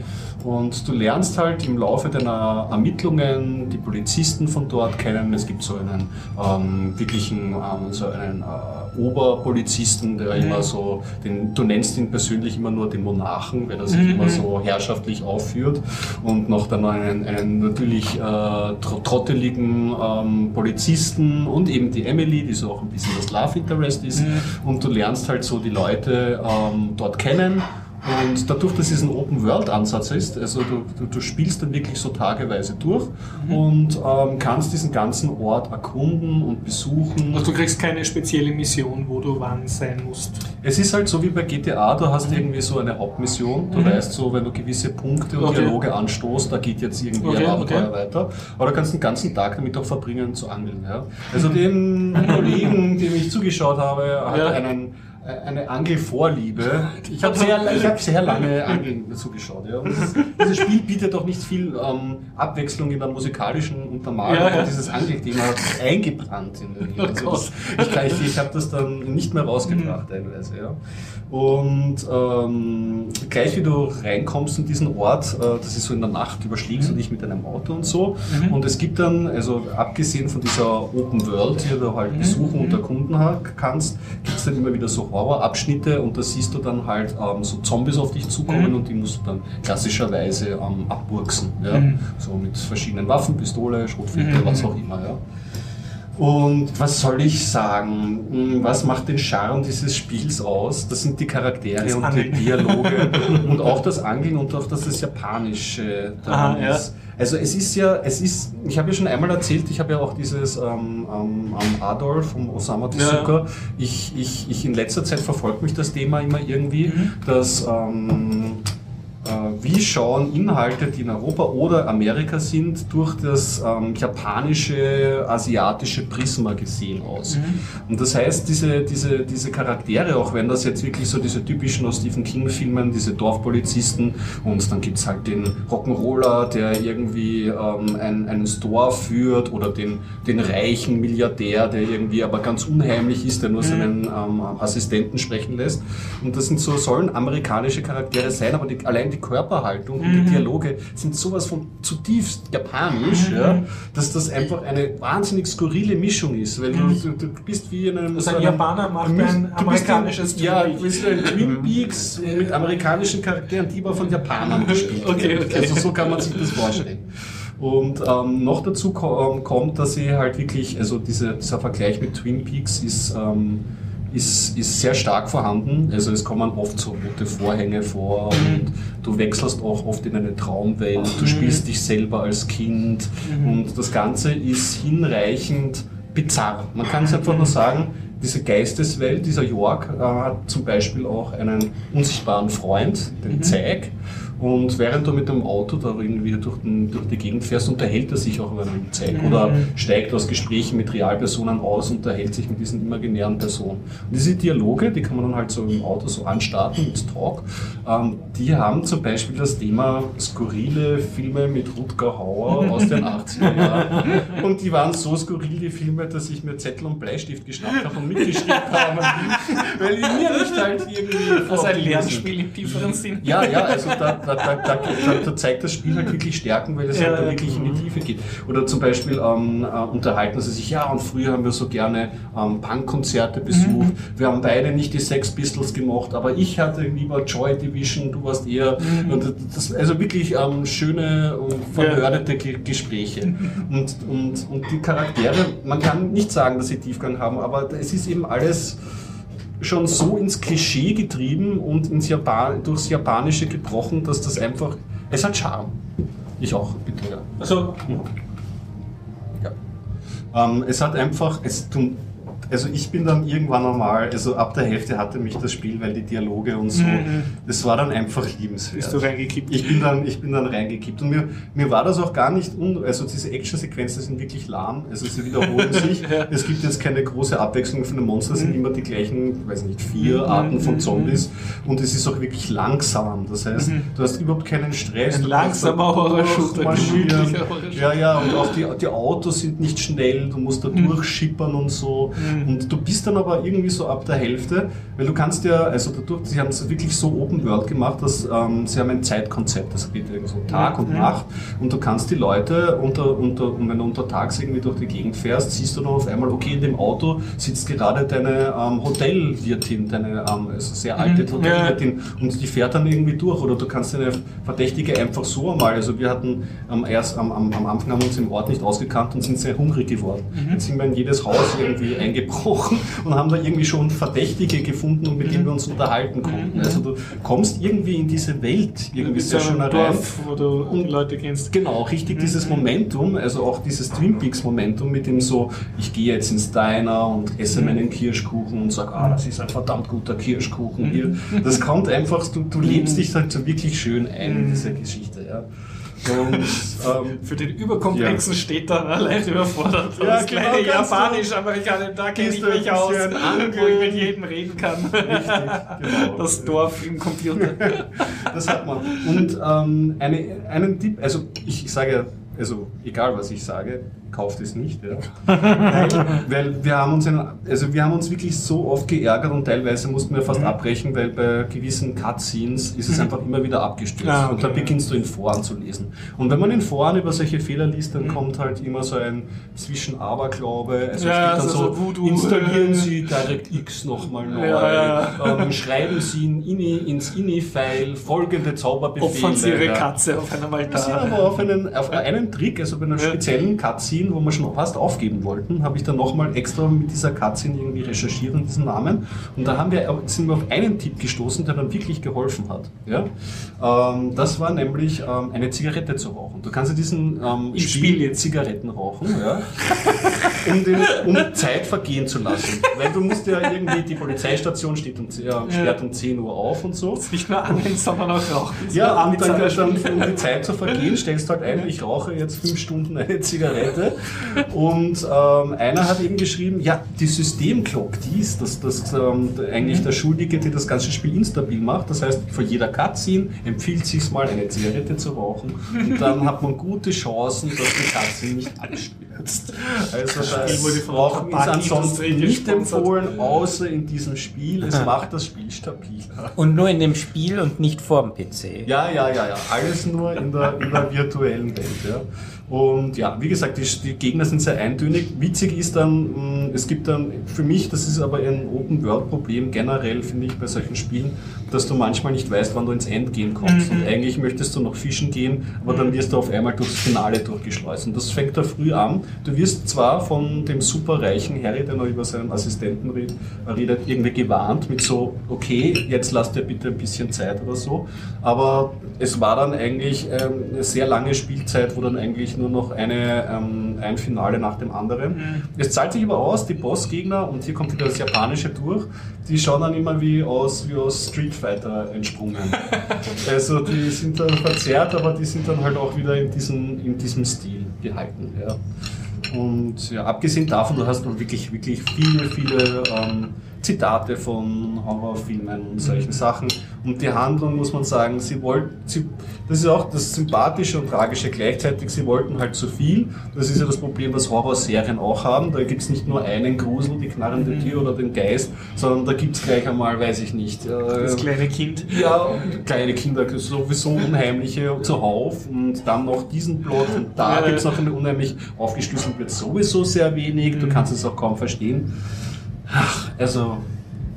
Und du lernst halt im Laufe deiner Ermittlungen die Polizisten von dort kennen. Es gibt so einen ähm, wirklichen, ähm, so einen äh, Oberpolizisten, der immer so, den, du nennst ihn persönlich immer nur den Monarchen, weil er sich immer so herrschaftlich aufführt. Und noch dann einen, einen natürlich äh, tr trotteligen ähm, Polizisten und eben die Emily, die so auch ein bisschen das Love Interest ist. Und du lernst halt so die Leute ähm, dort kennen. Und dadurch, dass es ein Open-World-Ansatz ist, also du, du, du spielst dann wirklich so tageweise durch und ähm, kannst diesen ganzen Ort erkunden und besuchen. Also du kriegst keine spezielle Mission, wo du wann sein musst. Es ist halt so wie bei GTA, du hast irgendwie so eine Hauptmission, du weißt so, wenn du gewisse Punkte und Okay. Dialoge anstoßt, da geht jetzt irgendwie Okay, ein Abenteuer okay. weiter. Aber du kannst den ganzen Tag damit auch verbringen zu angeln. Ja? Also den Kollegen, dem ich zugeschaut habe, hat Ja. einen eine Angelvorliebe. Ich habe sehr, ich hab sehr lange Angeln zugeschaut. Ja. Dieses, dieses Spiel bietet auch nicht viel ähm, Abwechslung in der musikalischen Untermalung. Ja, ja. Dieses Angelthema hat eingebrannt in den Oh also ich kann- ich, ich habe das dann nicht mehr rausgebracht teilweise. Ja. Und ähm, gleich wie du reinkommst in diesen Ort, äh, das ist so in der Nacht, überschlägst du dich mit deinem Auto und so. Und es gibt dann, also abgesehen von dieser Open World, die du halt besuchen und erkunden ha- kannst, gibt es dann immer wieder so Horrorabschnitte und da siehst du dann halt ähm, so Zombies auf dich zukommen und die musst du dann klassischerweise ähm, abburksen. Ja? So mit verschiedenen Waffen, Pistole, Schrotflinte, was auch immer. Ja? Und was soll ich sagen? Hm, Was macht den Charme dieses Spiels aus? Das sind die Charaktere Das und Angeln. die Dialoge und auch das Angeln und auch das, das Japanische daran Aha, ja. ist. Also es ist ja, es ist, ich habe ja schon einmal erzählt, ich habe ja auch dieses ähm, ähm, ähm, Adolf vom Osamu Tezuka. Ich, ich, ich in letzter Zeit verfolgt mich das Thema immer irgendwie, Mhm. dass ähm, äh, wie schauen Inhalte, die in Europa oder Amerika sind, durch das ähm, japanische, asiatische Prisma gesehen aus. Und das heißt, diese, diese, diese Charaktere, auch wenn das jetzt wirklich so diese typischen aus Stephen King-Filmen, diese Dorfpolizisten und dann gibt's halt den Rock'n'Roller, der irgendwie ähm, ein, einen Store führt oder den, den reichen Milliardär, der irgendwie aber ganz unheimlich ist, der nur seinen ähm, Assistenten sprechen lässt. Und das sind so, sollen amerikanische Charaktere sein, aber die, allein die Körperhaltung und die Dialoge sind sowas von zutiefst japanisch, ja, dass das einfach eine wahnsinnig skurrile Mischung ist, weil du, du, du bist wie in einem... Also so ein einem- Japaner macht ein bist amerikanisches ein, Ja, Twin du bist ein Twin Peaks mit amerikanischen Charakteren, die aber von Japanern gespielt Okay, werden. okay. Also so kann man sich das vorstellen. Und ähm, noch dazu ko ähm, kommt, dass sie halt wirklich, also diese, dieser Vergleich mit Twin Peaks ist, ähm, ist, ist sehr stark vorhanden. Also es kommen oft so rote Vorhänge vor und du wechselst auch oft in eine Traumwelt, du spielst dich selber als Kind. Und das Ganze ist hinreichend bizarr. Man kann es einfach nur sagen, diese Geisteswelt, dieser York äh, hat zum Beispiel auch einen unsichtbaren Freund, den Zeig. Und während du mit dem Auto da irgendwie durch, den, durch die Gegend fährst, unterhält er sich auch über einen Zeig oder steigt aus Gesprächen mit Realpersonen aus und unterhält sich mit diesen imaginären Personen. Und diese Dialoge, die kann man dann halt so im Auto so anstarten mit Talk, ähm, die haben zum Beispiel das Thema skurrile Filme mit Rutger Hauer aus den 80er Jahren. Und die waren so skurril, die Filme, dass ich mir Zettel und Bleistift geschnappt habe und mitgeschrieben habe, weil ich mir nicht halt irgendwie Also ein vorgelesen- Lernspiel im tieferen Sinn. ja, ja, also da, da, da, da, da, zeigt das Spiel halt wirklich Stärken, weil es Ja, halt da ja. wirklich in die Tiefe geht. Oder zum Beispiel ähm, äh, unterhalten sie sich, ja, und früher haben wir so gerne ähm, Punkkonzerte besucht. Wir haben beide nicht die Sex Pistols gemacht, aber ich hatte lieber Joy Division, du warst eher. Und das, also wirklich ähm, schöne und verhördete Ge Gespräche. Und, und, und die Charaktere, man kann nicht sagen, dass sie Tiefgang haben, aber es ist eben alles schon so ins Klischee getrieben und ins Japan, durchs Japanische gebrochen, dass das einfach, es hat Charme. Ich auch, bitte, ja. Also, Ja. Ähm, es hat einfach, es, du, also ich bin dann irgendwann einmal, also ab der Hälfte hatte mich das Spiel, weil die Dialoge und so, das war dann einfach liebenswert. bist du reingekippt? Ich bin dann, ich bin dann reingekippt und mir, mir war das auch gar nicht, un, also diese Actionsequenzen sind wirklich lahm, also sie wiederholen sich. Es gibt jetzt keine große Abwechslung von den Monstern, es sind immer die gleichen, weiß nicht, vier Arten von Zombies und es ist auch wirklich langsam. Das heißt, du hast überhaupt keinen Stress. Ein langsamer Horrorshooter, durchmarschieren. gemütlicher Horrorshooter. Ja, ja, und auch die, die Autos sind nicht schnell, du musst da Mhm. durchschippern und so. Und du bist dann aber irgendwie so ab der Hälfte, weil du kannst ja, also dadurch, sie haben es wirklich so Open World gemacht, dass ähm, sie haben ein Zeitkonzept, das geht irgendwie so Tag Mhm. und Nacht und du kannst die Leute unter, unter, und wenn du untertags irgendwie durch die Gegend fährst, siehst du dann auf einmal, okay, in dem Auto sitzt gerade deine ähm, Hotelwirtin, deine ähm, also sehr alte Mhm. Hotelwirtin und die fährt dann irgendwie durch oder du kannst eine Verdächtige einfach so einmal, also wir hatten ähm, erst am, am, am Anfang haben wir uns im Ort nicht ausgekannt und sind sehr hungrig geworden. Jetzt sind wir in jedes Haus irgendwie eingebrochen und haben da irgendwie schon Verdächtige gefunden und mit denen wir uns unterhalten konnten. Also du kommst irgendwie in diese Welt irgendwie sehr schön ein rein. Wo du Und- Leute kennst. Genau, richtig dieses Momentum, also auch dieses Twin Peaks Momentum mit dem so, ich gehe jetzt ins Diner und esse meinen Kirschkuchen und sage, ah, das ist ein verdammt guter Kirschkuchen hier. Das kommt einfach, du, du lebst dich halt so wirklich schön ein in diese Geschichte, ja. Und, ähm, Für den Überkomplexen steht dann allein überfordert. Ja, das genau, kleine Japanisch-Amerikaner, da kenne ich mich aus, wo ich mit jedem reden kann. genau. Das Dorf im Computer. Das hat man. Und ähm, eine, einen Tipp, also ich sage, also egal was ich sage, kauft es nicht, ja. weil, weil wir haben uns, in, also wir haben uns wirklich so oft geärgert und teilweise mussten wir Mhm. fast abbrechen, weil bei gewissen Cutscenes ist es einfach immer wieder abgestürzt Ah, okay, und da beginnst du in Foren zu lesen. Und wenn man in Foren über solche Fehler liest, Mhm. dann kommt halt immer so ein zwischen Aberglaube, also Ja, es steht dann so- so, Voodoo. installieren Sie DirectX nochmal neu, Ja, Ähm, schreiben Sie in INI, ins INI-File folgende Zauberbefehle. Opfern sie ihre. Katze auf Wir sind Altar. aber auf einen, auf einen Trick, also bei einer speziellen Cutscene, wo wir schon fast aufgeben wollten, habe ich dann nochmal extra mit dieser Cutscene irgendwie recherchiert und diesen Namen. Und da haben wir, sind wir auf einen Tipp gestoßen, der dann wirklich geholfen hat. Ja? Ähm, das war nämlich ähm, eine Zigarette zu rauchen. Du kannst in diesem ähm, Spiel jetzt. Zigaretten rauchen, ja? um, den, um Zeit vergehen zu lassen. Weil du musst ja irgendwie, die Polizeistation steht um, ja, sperrt um 10 Uhr auf und so. Nicht nur angeln, sondern auch rauchen. Ja, und dann, dann, um die Zeit zu vergehen, stellst du halt ein, ich rauche jetzt fünf Stunden eine Zigarette. Und ähm, einer hat eben geschrieben, ja, die Systemclock, die ist das, das ähm, eigentlich der Schuldige, die das ganze Spiel instabil macht. Das heißt, vor jeder Cutscene empfiehlt sich mal eine Zigarette zu rauchen. Und dann hat man gute Chancen, dass die Cutscene nicht abstürzt. Also Spiel wurde von ist Tabakindustrie ansonsten nicht empfohlen, außer in diesem Spiel. Es macht das Spiel stabiler. Und nur in dem Spiel und nicht vorm PC. Ja, ja, ja, ja. Alles nur in der, in der virtuellen Welt. Ja. Und ja, wie gesagt, die, die Gegner sind sehr eintönig. Witzig ist dann, mh, es gibt dann, für mich, das ist aber ein Open-World-Problem generell, finde ich, bei solchen Spielen, dass du manchmal nicht weißt, wann du ins Endgame kommst. Und eigentlich möchtest du noch fischen gehen, aber dann wirst du auf einmal durchs Finale durchgeschleust. Und das fängt da früh an. Du wirst zwar von dem superreichen Harry, der noch über seinen Assistenten redet, redet irgendwie gewarnt mit so, okay, jetzt lass dir bitte ein bisschen Zeit oder so. Aber es war dann eigentlich ähm, eine sehr lange Spielzeit, wo dann eigentlich nur noch eine, ähm, ein Finale nach dem anderen. Es zahlt sich aber aus, die Bossgegner, und hier kommt wieder das Japanische durch, die schauen dann immer wie aus, wie aus Street Fighter entsprungen. also die sind dann verzerrt, aber die sind dann halt auch wieder in diesem, in diesem Stil gehalten. Ja. Und ja, abgesehen davon, du hast noch wirklich, wirklich viele, viele ähm, Zitate von Horrorfilmen und solchen Sachen. Und die Handlung muss man sagen, sie wollten, sie, das ist auch das Sympathische und Tragische gleichzeitig, sie wollten halt zu viel. Das ist ja das Problem, was Horrorserien auch haben. Da gibt es nicht nur einen Grusel, die knarrende Tür oder den Geist, sondern da gibt es gleich einmal, weiß ich nicht. Das Äh, kleine Kind. ja, kleine Kinder, sowieso unheimliche zuhauf und dann noch diesen Plot und da gibt es noch eine unheimlich aufgeschlüsselt wird sowieso sehr wenig, du kannst es auch kaum verstehen. Ach, also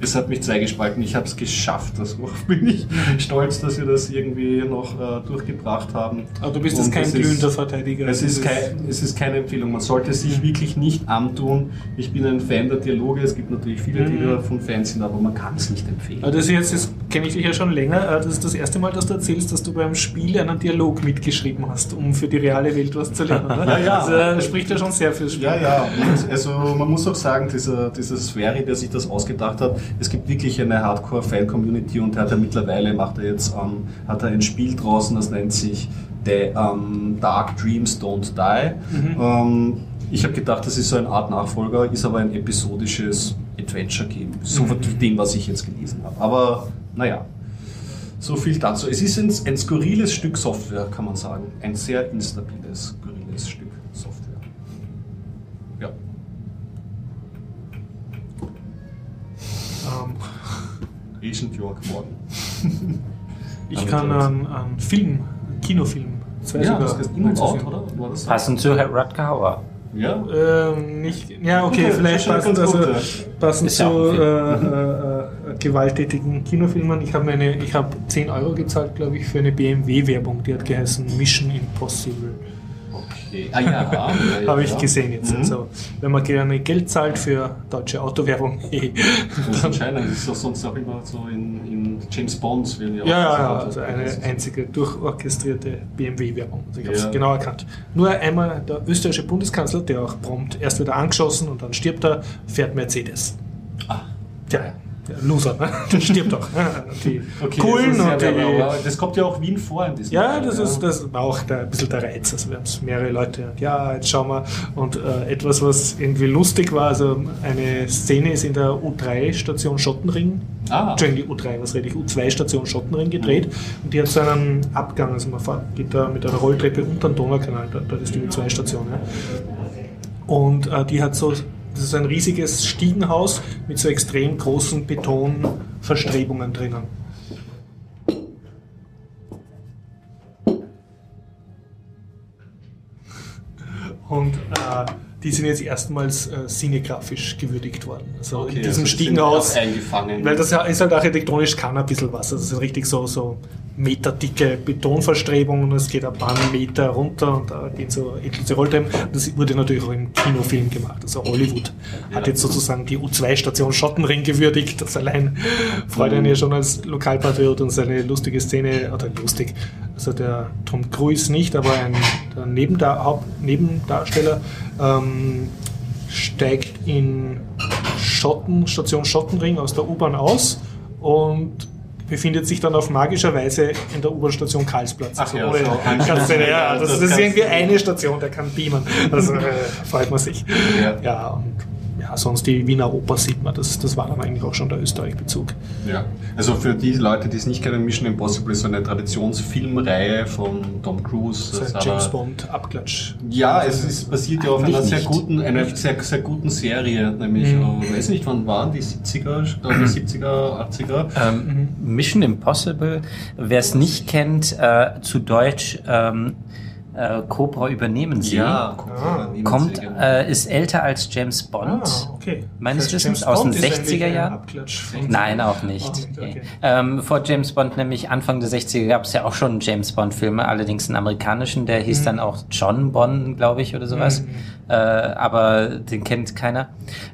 es hat mich zweigespalten, ich habe es geschafft, das bin ich stolz, dass wir das irgendwie noch äh, durchgebracht haben. Aber du bist jetzt kein glühender Verteidiger. es ist, kein, es ist keine Empfehlung. Man sollte sich wirklich nicht antun. Ich bin ein Fan der Dialoge. Es gibt natürlich viele, die Mhm. davon Fans sind, aber man kann es nicht empfehlen. Aber das ist jetzt, das kenne ich dich ja schon länger. äh, Das ist das erste Mal, dass du erzählst, dass du beim Spiel einen Dialog mitgeschrieben hast, um für die reale Welt was zu lernen. Oder? Ja, ja. Also, äh, spricht ja schon sehr fürs Spiel. Ja, ja, und also man muss auch sagen, dieser, dieser Sphäre, der sich das ausgedacht hat, es gibt wirklich eine Hardcore-Fan-Community und er hat er mittlerweile, macht er jetzt, ähm, hat er ein Spiel draußen, das nennt sich The, ähm, Dark Dreams Don't Die. Ähm, ich habe gedacht, das ist so eine Art Nachfolger, ist aber ein episodisches Adventure-Game, so von dem, was ich jetzt gelesen habe. Aber naja, so viel dazu. Es ist ein, ein skurriles Stück Software, kann man sagen. Ein sehr instabiles, skurriles Stück Software. Ja. Ähm, Agent York Morgan. ich kann einen, einen Film, einen Kinofilm, zwei Ja, sogar, das ist in und out, oder? War das so? Passend zu Rutger Hauer. Ja. Ähm, nicht, ja, okay, vielleicht passend, also, passend zu äh, äh, äh, gewalttätigen Kinofilmen. Ich habe meine, ich habe 10 Euro gezahlt, glaube ich, für eine BMW-Werbung, die hat geheißen Mission Impossible. Okay. Ah ja, ja, ja, Habe ich gesehen jetzt. Mhm. Also, wenn man gerne Geld zahlt für deutsche Autowerbung. ja, Das ist entscheidend. Das ist doch sonst auch immer so in, in James Bonds werden ja ja, ja, also eine einzige durchorchestrierte BMW-Werbung. Also ich habe es Ja. genau erkannt. Nur einmal der österreichische Bundeskanzler, der auch prompt erst wieder angeschossen und dann stirbt er, fährt Mercedes. Ah. Tja, Loser, ne? der stirbt ne? Die Okay, coolen das, ja, die, das kommt ja auch Wien vor in diesem Ja, Fall, das, ist, das war auch der, ein bisschen der Reiz. Also wir haben mehrere Leute, und ja, jetzt schauen wir. Und äh, etwas, was irgendwie lustig war, also eine Szene ist in der U3-Station Schottenring, Ah. Entschuldigung, die U3, was rede ich, U2-Station Schottenring gedreht. Und die hat so einen Abgang, also man fährt, geht da mit einer Rolltreppe unter den Donaukanal, da, da ist die U2-Station. Ja. Und äh, die hat so, das ist ein riesiges Stiegenhaus mit so extrem großen Betonverstrebungen drinnen. Und äh, die sind jetzt erstmals äh, cinegrafisch gewürdigt worden. Also Okay, in diesem also Stiegenhaus. Weil das ist halt architektonisch kann ein bisschen was. Also es sind richtig so, so meterdicke Betonverstrebungen und es geht ein paar Meter runter und da gehen so etliche Rolltreppen. Das wurde natürlich auch im Kinofilm gemacht. Also Hollywood hat jetzt sozusagen die U2-Station Schottenring gewürdigt. Das allein freut einen ja schon als Lokalpatriot und seine lustige Szene, oder lustig, also der Tom Cruise nicht, aber ein der Nebenda Haupt Nebendarsteller ähm, steigt in Schotten, Station Schottenring aus der U-Bahn aus und befindet sich dann auf magischer Weise in der U-Bahn-Station Karlsplatz. Ach ja, ohne so Kanzler, ja, das, das ist kannst irgendwie eine Station, der kann beamen. Also äh, freut man sich. Ja. Ja, und ja, sonst die Wiener Oper sieht man, das, das war dann eigentlich auch schon der Österreich-Bezug. Ja, also für die Leute, die es nicht kennen, Mission Impossible ist so eine Traditionsfilmreihe von Tom Cruise. Das seiner- James Bond Abklatsch. Ja, es ist basiert ja auf einer sehr nicht. guten, einer sehr, sehr guten Serie, nämlich, Mhm. äh, weiß nicht, wann waren die 70er, ich glaube 70er, 80er? Ähm, Mission Impossible, wer es nicht kennt, äh, zu Deutsch ähm, äh, Cobra übernehmen Sie. guck Ah. mal, nehmen Kommt, Sie, genau. äh, ist älter als James Bond. Ah, okay. Meines Wissens James aus den Bond ist eigentlich 60er ein Jahren? Nein, auch nicht. nicht, okay. ähm, vor James Bond, nämlich Anfang der 60er, gab es ja auch schon James Bond-Filme, allerdings einen amerikanischen, der hieß dann auch John Bond, glaube ich, oder sowas. Mhm. Äh, aber den kennt keiner.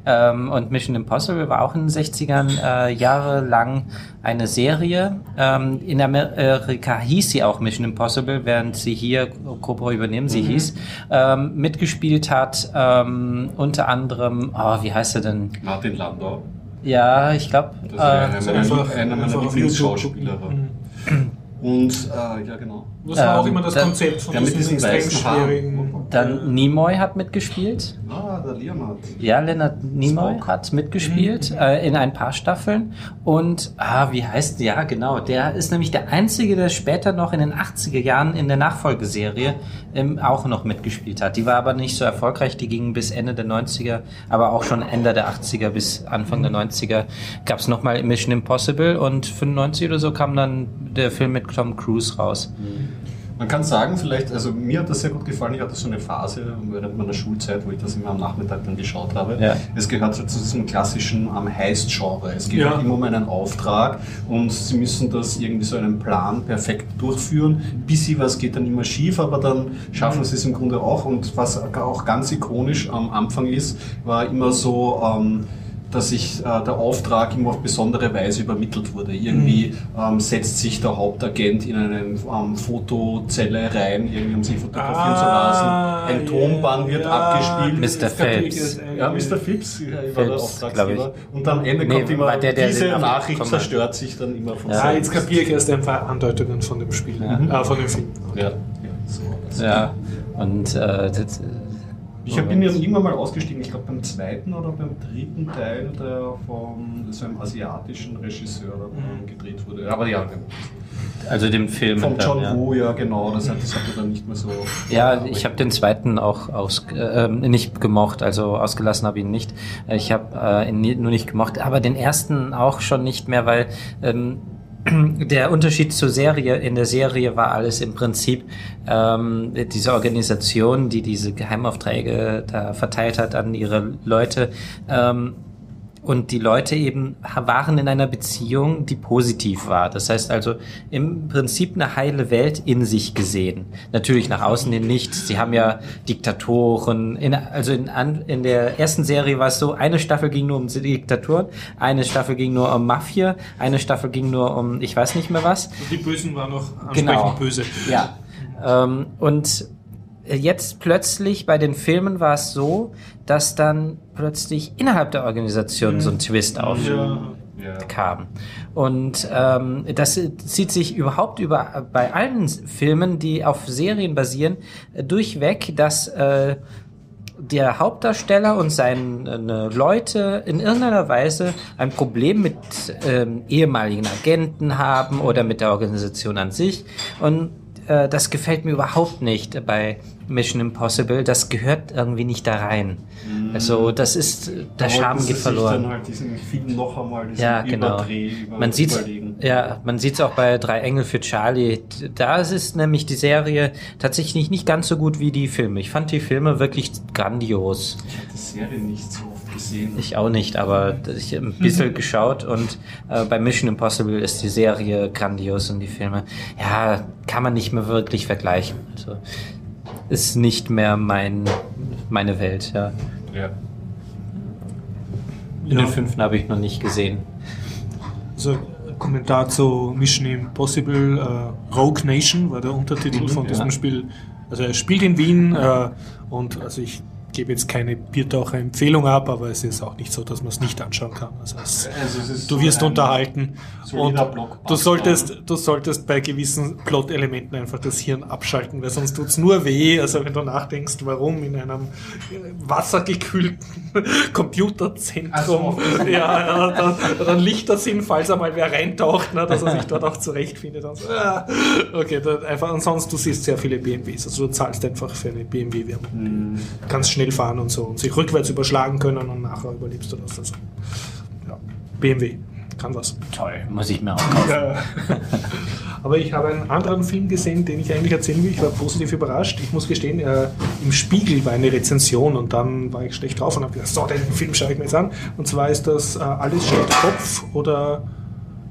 Ähm, und Mission Impossible war auch in den 60ern äh, jahrelang eine Serie. Ähm, in Amerika hieß sie auch Mission Impossible, während sie hier Cobra übernehmen, sie hieß. Ähm, mitgespielt hat ähm, unter anderem, oh, wie heißt er denn? Martin Landau. Ja, ich glaube. Das ist einer ist meiner, einfach- einer meiner Lieblingsschauspieler. Und, äh, ja genau. Das war auch Ähm, immer das der- Konzept von der mit diesen extrem schwierigen. Dann Nimoy hat mitgespielt. Ah, der Leonard. Ja, Leonard Nimoy Spock. hat mitgespielt äh, in ein paar Staffeln. Und, ah, wie heißt, ja, genau, der ist nämlich der Einzige, der später noch in den 80er Jahren in der Nachfolgeserie ähm, auch noch mitgespielt hat. Die war aber nicht so erfolgreich, die ging bis Ende der 90er, aber auch schon Ende der 80er bis Anfang der 90er gab es nochmal Mission Impossible und 95 oder so kam dann der Film mit Tom Cruise raus. Man kann sagen, vielleicht, also mir hat das sehr gut gefallen. Ich hatte so eine Phase während meiner Schulzeit, wo ich das immer am Nachmittag dann geschaut habe. Ja. Es gehört so zu diesem klassischen am Heist-Genre. Es geht Ja. halt immer um einen Auftrag und sie müssen das irgendwie so einen Plan perfekt durchführen. Bisschen was geht dann immer schief, aber dann schaffen sie es im Grunde auch. Und was auch ganz ikonisch am Anfang ist, war immer so, ähm, dass sich äh, der Auftrag immer auf besondere Weise übermittelt wurde. Irgendwie ähm, setzt sich der Hauptagent in eine ähm, Fotozelle rein, irgendwie um sich fotografieren zu Ah, lassen. Ein Tonband wird ja, abgespielt. Mr. Phelps. jetzt Ja. Mr. Phipps war der Auftraggeber. Und am Ende Nee, kommt immer, der, der diese Nachricht zerstört sich dann immer von Ja, Ah, jetzt kapiere ich erst ein paar Andeutungen von dem Spiel, Ja. äh, von dem Film. Ja, ja, so. Ja, und äh, das, Ich hab- bin ja irgendwann mal ausgestiegen, ich glaube beim zweiten oder beim dritten Teil, der von so einem asiatischen Regisseur ähm, gedreht wurde. Aber ja, also dem Film. von dann, John ja. Woo, ja genau, das hat, das hat er dann nicht mehr so. Ja, ich habe den zweiten auch aus, äh, nicht gemocht, also ausgelassen habe ich ihn nicht. Ich habe äh, ihn nur nicht gemocht, aber den ersten auch schon nicht mehr, weil ähm, der Unterschied zur Serie, in der Serie war alles im Prinzip ähm, diese Organisation, die diese Geheimaufträge da verteilt hat an ihre Leute. Ähm, und die Leute eben waren in einer Beziehung, die positiv war. Das heißt also im Prinzip eine heile Welt in sich gesehen. Natürlich nach außen hin nicht. Sie haben ja Diktatoren. In, also in, in der ersten Serie war es so, eine Staffel ging nur um Diktaturen, eine Staffel ging nur um Mafia, eine Staffel ging nur um ich weiß nicht mehr was. Und die Bösen waren noch ansprechend Genau. böse. Ja. Ähm, und jetzt plötzlich bei den Filmen war es so, dass dann plötzlich innerhalb der Organisation so ein Twist aufkam. Ja. Und ähm, das zieht sich überhaupt über bei allen Filmen, die auf Serien basieren, äh, durchweg, dass äh, der Hauptdarsteller und seine Leute in irgendeiner Weise ein Problem mit ähm, ehemaligen Agenten haben oder mit der Organisation an sich. Und äh, das gefällt mir überhaupt nicht bei Mission Impossible. Das gehört irgendwie nicht da rein. Also das ist, der Charme geht verloren. dann halt diesen Film noch einmal diesen Ja, genau. Überdreh über, Man sieht überlegen. ja, man sieht's auch bei Drei Engel für Charlie. Da ist nämlich die Serie tatsächlich nicht ganz so gut wie die Filme. Ich fand die Filme wirklich grandios. Ich habe die Serie nicht so oft gesehen. Ich auch nicht, aber ich habe ein bisschen geschaut und äh, bei Mission Impossible ist die Serie grandios und die Filme, ja, kann man nicht mehr wirklich vergleichen. Also ist nicht mehr mein meine Welt, ja. ja. In Ja. den fünften habe ich noch nicht gesehen. Also Kommentar zu Mission Impossible äh, Rogue Nation war der Untertitel Mhm, von diesem ja. Spiel. Also er spielt in Wien äh, und also ich gebe jetzt keine Biertaucher-Empfehlung ab, aber es ist auch nicht so, dass man es nicht anschauen kann. Also es, Also es du so wirst unterhalten und du solltest, du solltest bei gewissen Plot-Elementen einfach das Hirn abschalten, weil sonst tut's nur weh. Also wenn du nachdenkst, warum in einem äh, wassergekühlten Computerzentrum so. ja, ja, dann, dann Lichter sind, falls einmal wer reintaucht, ne, dass er sich dort auch zurechtfindet. Und so, ah, okay, einfach, ansonsten du siehst sehr viele BMWs. Also du zahlst einfach für eine BMW-Werbung. Kannst schnell fahren und so und sich rückwärts überschlagen können und nachher überlebst du das. Also, ja, BMW kann was. Toll, muss ich mir auch kaufen. Aber ich habe einen anderen Film gesehen, den ich eigentlich erzählen will. Ich war positiv überrascht. Ich muss gestehen, äh, im Spiegel war eine Rezension und dann war ich schlecht drauf und habe gesagt, so, den Film schaue ich mir jetzt an. Und zwar ist das äh, Alles steht Kopf oder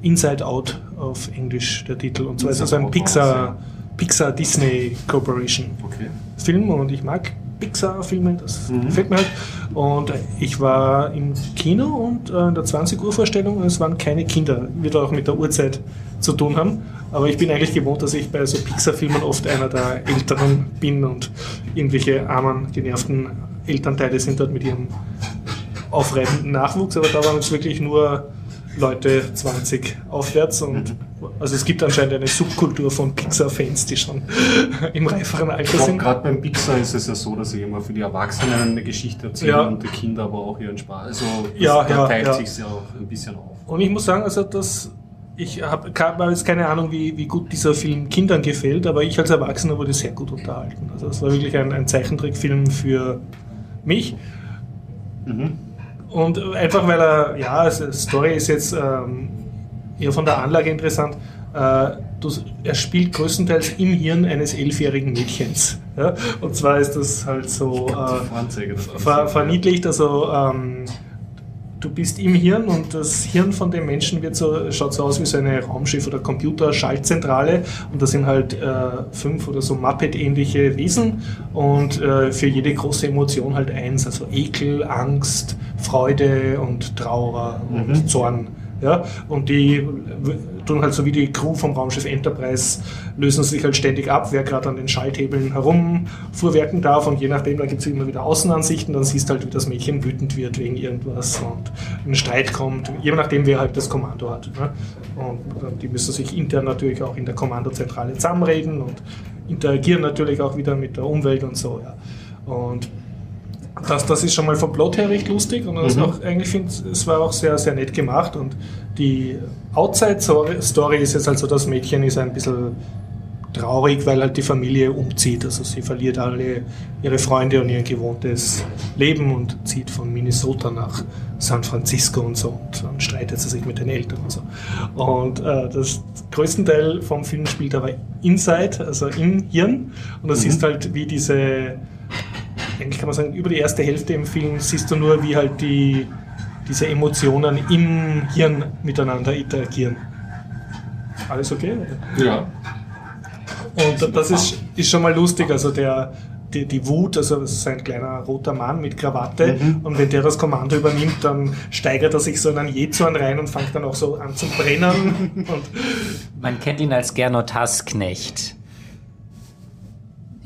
Inside Out auf Englisch der Titel. Und zwar ist das ein Inside Pixar Disney Corporation. Okay. Film und ich mag Pixar-Filme, das Mhm. gefällt mir halt. Und ich war im Kino und äh, in der 20 Uhr Vorstellung, es waren keine Kinder, wird auch mit der Uhrzeit zu tun haben. Aber ich bin eigentlich gewohnt, dass ich bei so Pixar-Filmen oft einer der Älteren bin und irgendwelche armen, genervten Elternteile sind dort mit ihrem aufreibenden Nachwuchs. Aber da waren es wirklich nur Leute 20 aufwärts und also es gibt anscheinend eine Subkultur von Pixar-Fans, die schon im reiferen Alter sind. gerade beim Pixar ist es ja so, dass sie immer für die Erwachsenen eine Geschichte erzählen Ja. und die Kinder aber auch ihren Spaß. Also das, Ja, da ja, teilt ja. sich ja auch ein bisschen auf. Und ich muss sagen, also das, ich habe habe jetzt keine Ahnung, wie, wie gut dieser Film Kindern gefällt, aber ich als Erwachsener wurde sehr gut unterhalten. Also es war wirklich ein, ein Zeichentrickfilm für mich. Mhm. Und einfach weil er, ja, also Story ist jetzt ähm, eher von der Anlage interessant. Äh, du, er spielt größtenteils im Hirn eines elfjährigen Mädchens. Ja? Und zwar ist das halt so äh, verniedlicht. Also ähm, du bist im Hirn und das Hirn von dem Menschen wird so, schaut so aus wie so eine Raumschiff- oder Computer-Schaltzentrale und da sind halt äh, fünf oder so Muppet-ähnliche Wesen und äh, für jede große Emotion halt eins, also Ekel, Angst, Freude und Trauer und Mhm. Zorn. Ja, und die tun halt so wie die Crew vom Raumschiff Enterprise, lösen sich halt ständig ab, wer gerade an den Schalthebeln herumfuhrwerken darf und je nachdem, da gibt es immer wieder Außenansichten, dann siehst du halt, wie das Mädchen wütend wird wegen irgendwas und ein Streit kommt, je nachdem, wer halt das Kommando hat. Ne? Und äh, die müssen sich intern natürlich auch in der Kommandozentrale zusammenreden und interagieren natürlich auch wieder mit der Umwelt und so. Ja. Und das, das ist schon mal vom Plot her recht lustig und Mhm. auch, eigentlich finde es war auch sehr, sehr nett gemacht und die Outside-Story ist jetzt also, das Mädchen ist ein bisschen traurig, weil halt die Familie umzieht. Also sie verliert alle ihre Freunde und ihr gewohntes Leben und zieht von Minnesota nach San Francisco und so und dann streitet sie sich mit den Eltern und so. Und äh, das größten Teil vom Film spielt aber inside, also im Hirn und das Mhm. ist halt wie diese eigentlich kann man sagen, über die erste Hälfte im Film siehst du nur, wie halt die, diese Emotionen im Hirn miteinander interagieren. Alles okay? Ja. Und das ist, ist schon mal lustig. Also der, die, die Wut, also das ist ein kleiner roter Mann mit Krawatte Mhm. und wenn der das Kommando übernimmt, dann steigert er sich so in einen Jezorn rein und fängt dann auch so an zu brennen. Und Man kennt ihn als Gernot Hassknecht.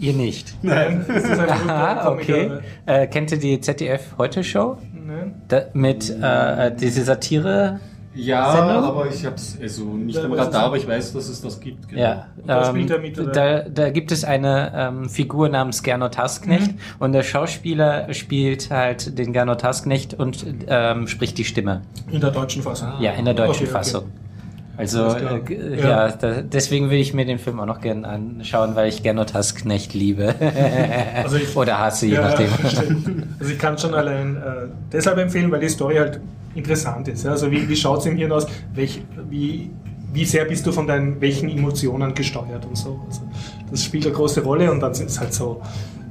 Ihr nicht. Nein. das ist Aha, okay. Äh, kennt ihr die ZDF Heute Show? Nein? Da, mit äh, diese Satire? Ja, Sendung? aber ich habe es also nicht Ja, am Radar, aber ich weiß, dass es das gibt. genau. Ja. Da ähm, spielt er mit, da, da gibt es eine ähm, Figur namens Gernot Hassknecht Mhm. und der Schauspieler spielt halt den Gernot Hassknecht und ähm, spricht die Stimme. In der deutschen Fassung. Ja, in der deutschen Okay, okay. Also äh, Ja. da, deswegen will ich mir den Film auch noch gerne anschauen, weil ich Gernot Hassknecht liebe. Also ich- Oder hasse, je Ja, nachdem. Also ich kann schon allein äh, deshalb empfehlen, weil die Story halt interessant ist. Ja? Also wie, wie schaut es im Hirn aus? Welch, wie, wie sehr bist du von deinen welchen Emotionen gesteuert und so. Also das spielt eine große Rolle und dann sind es halt so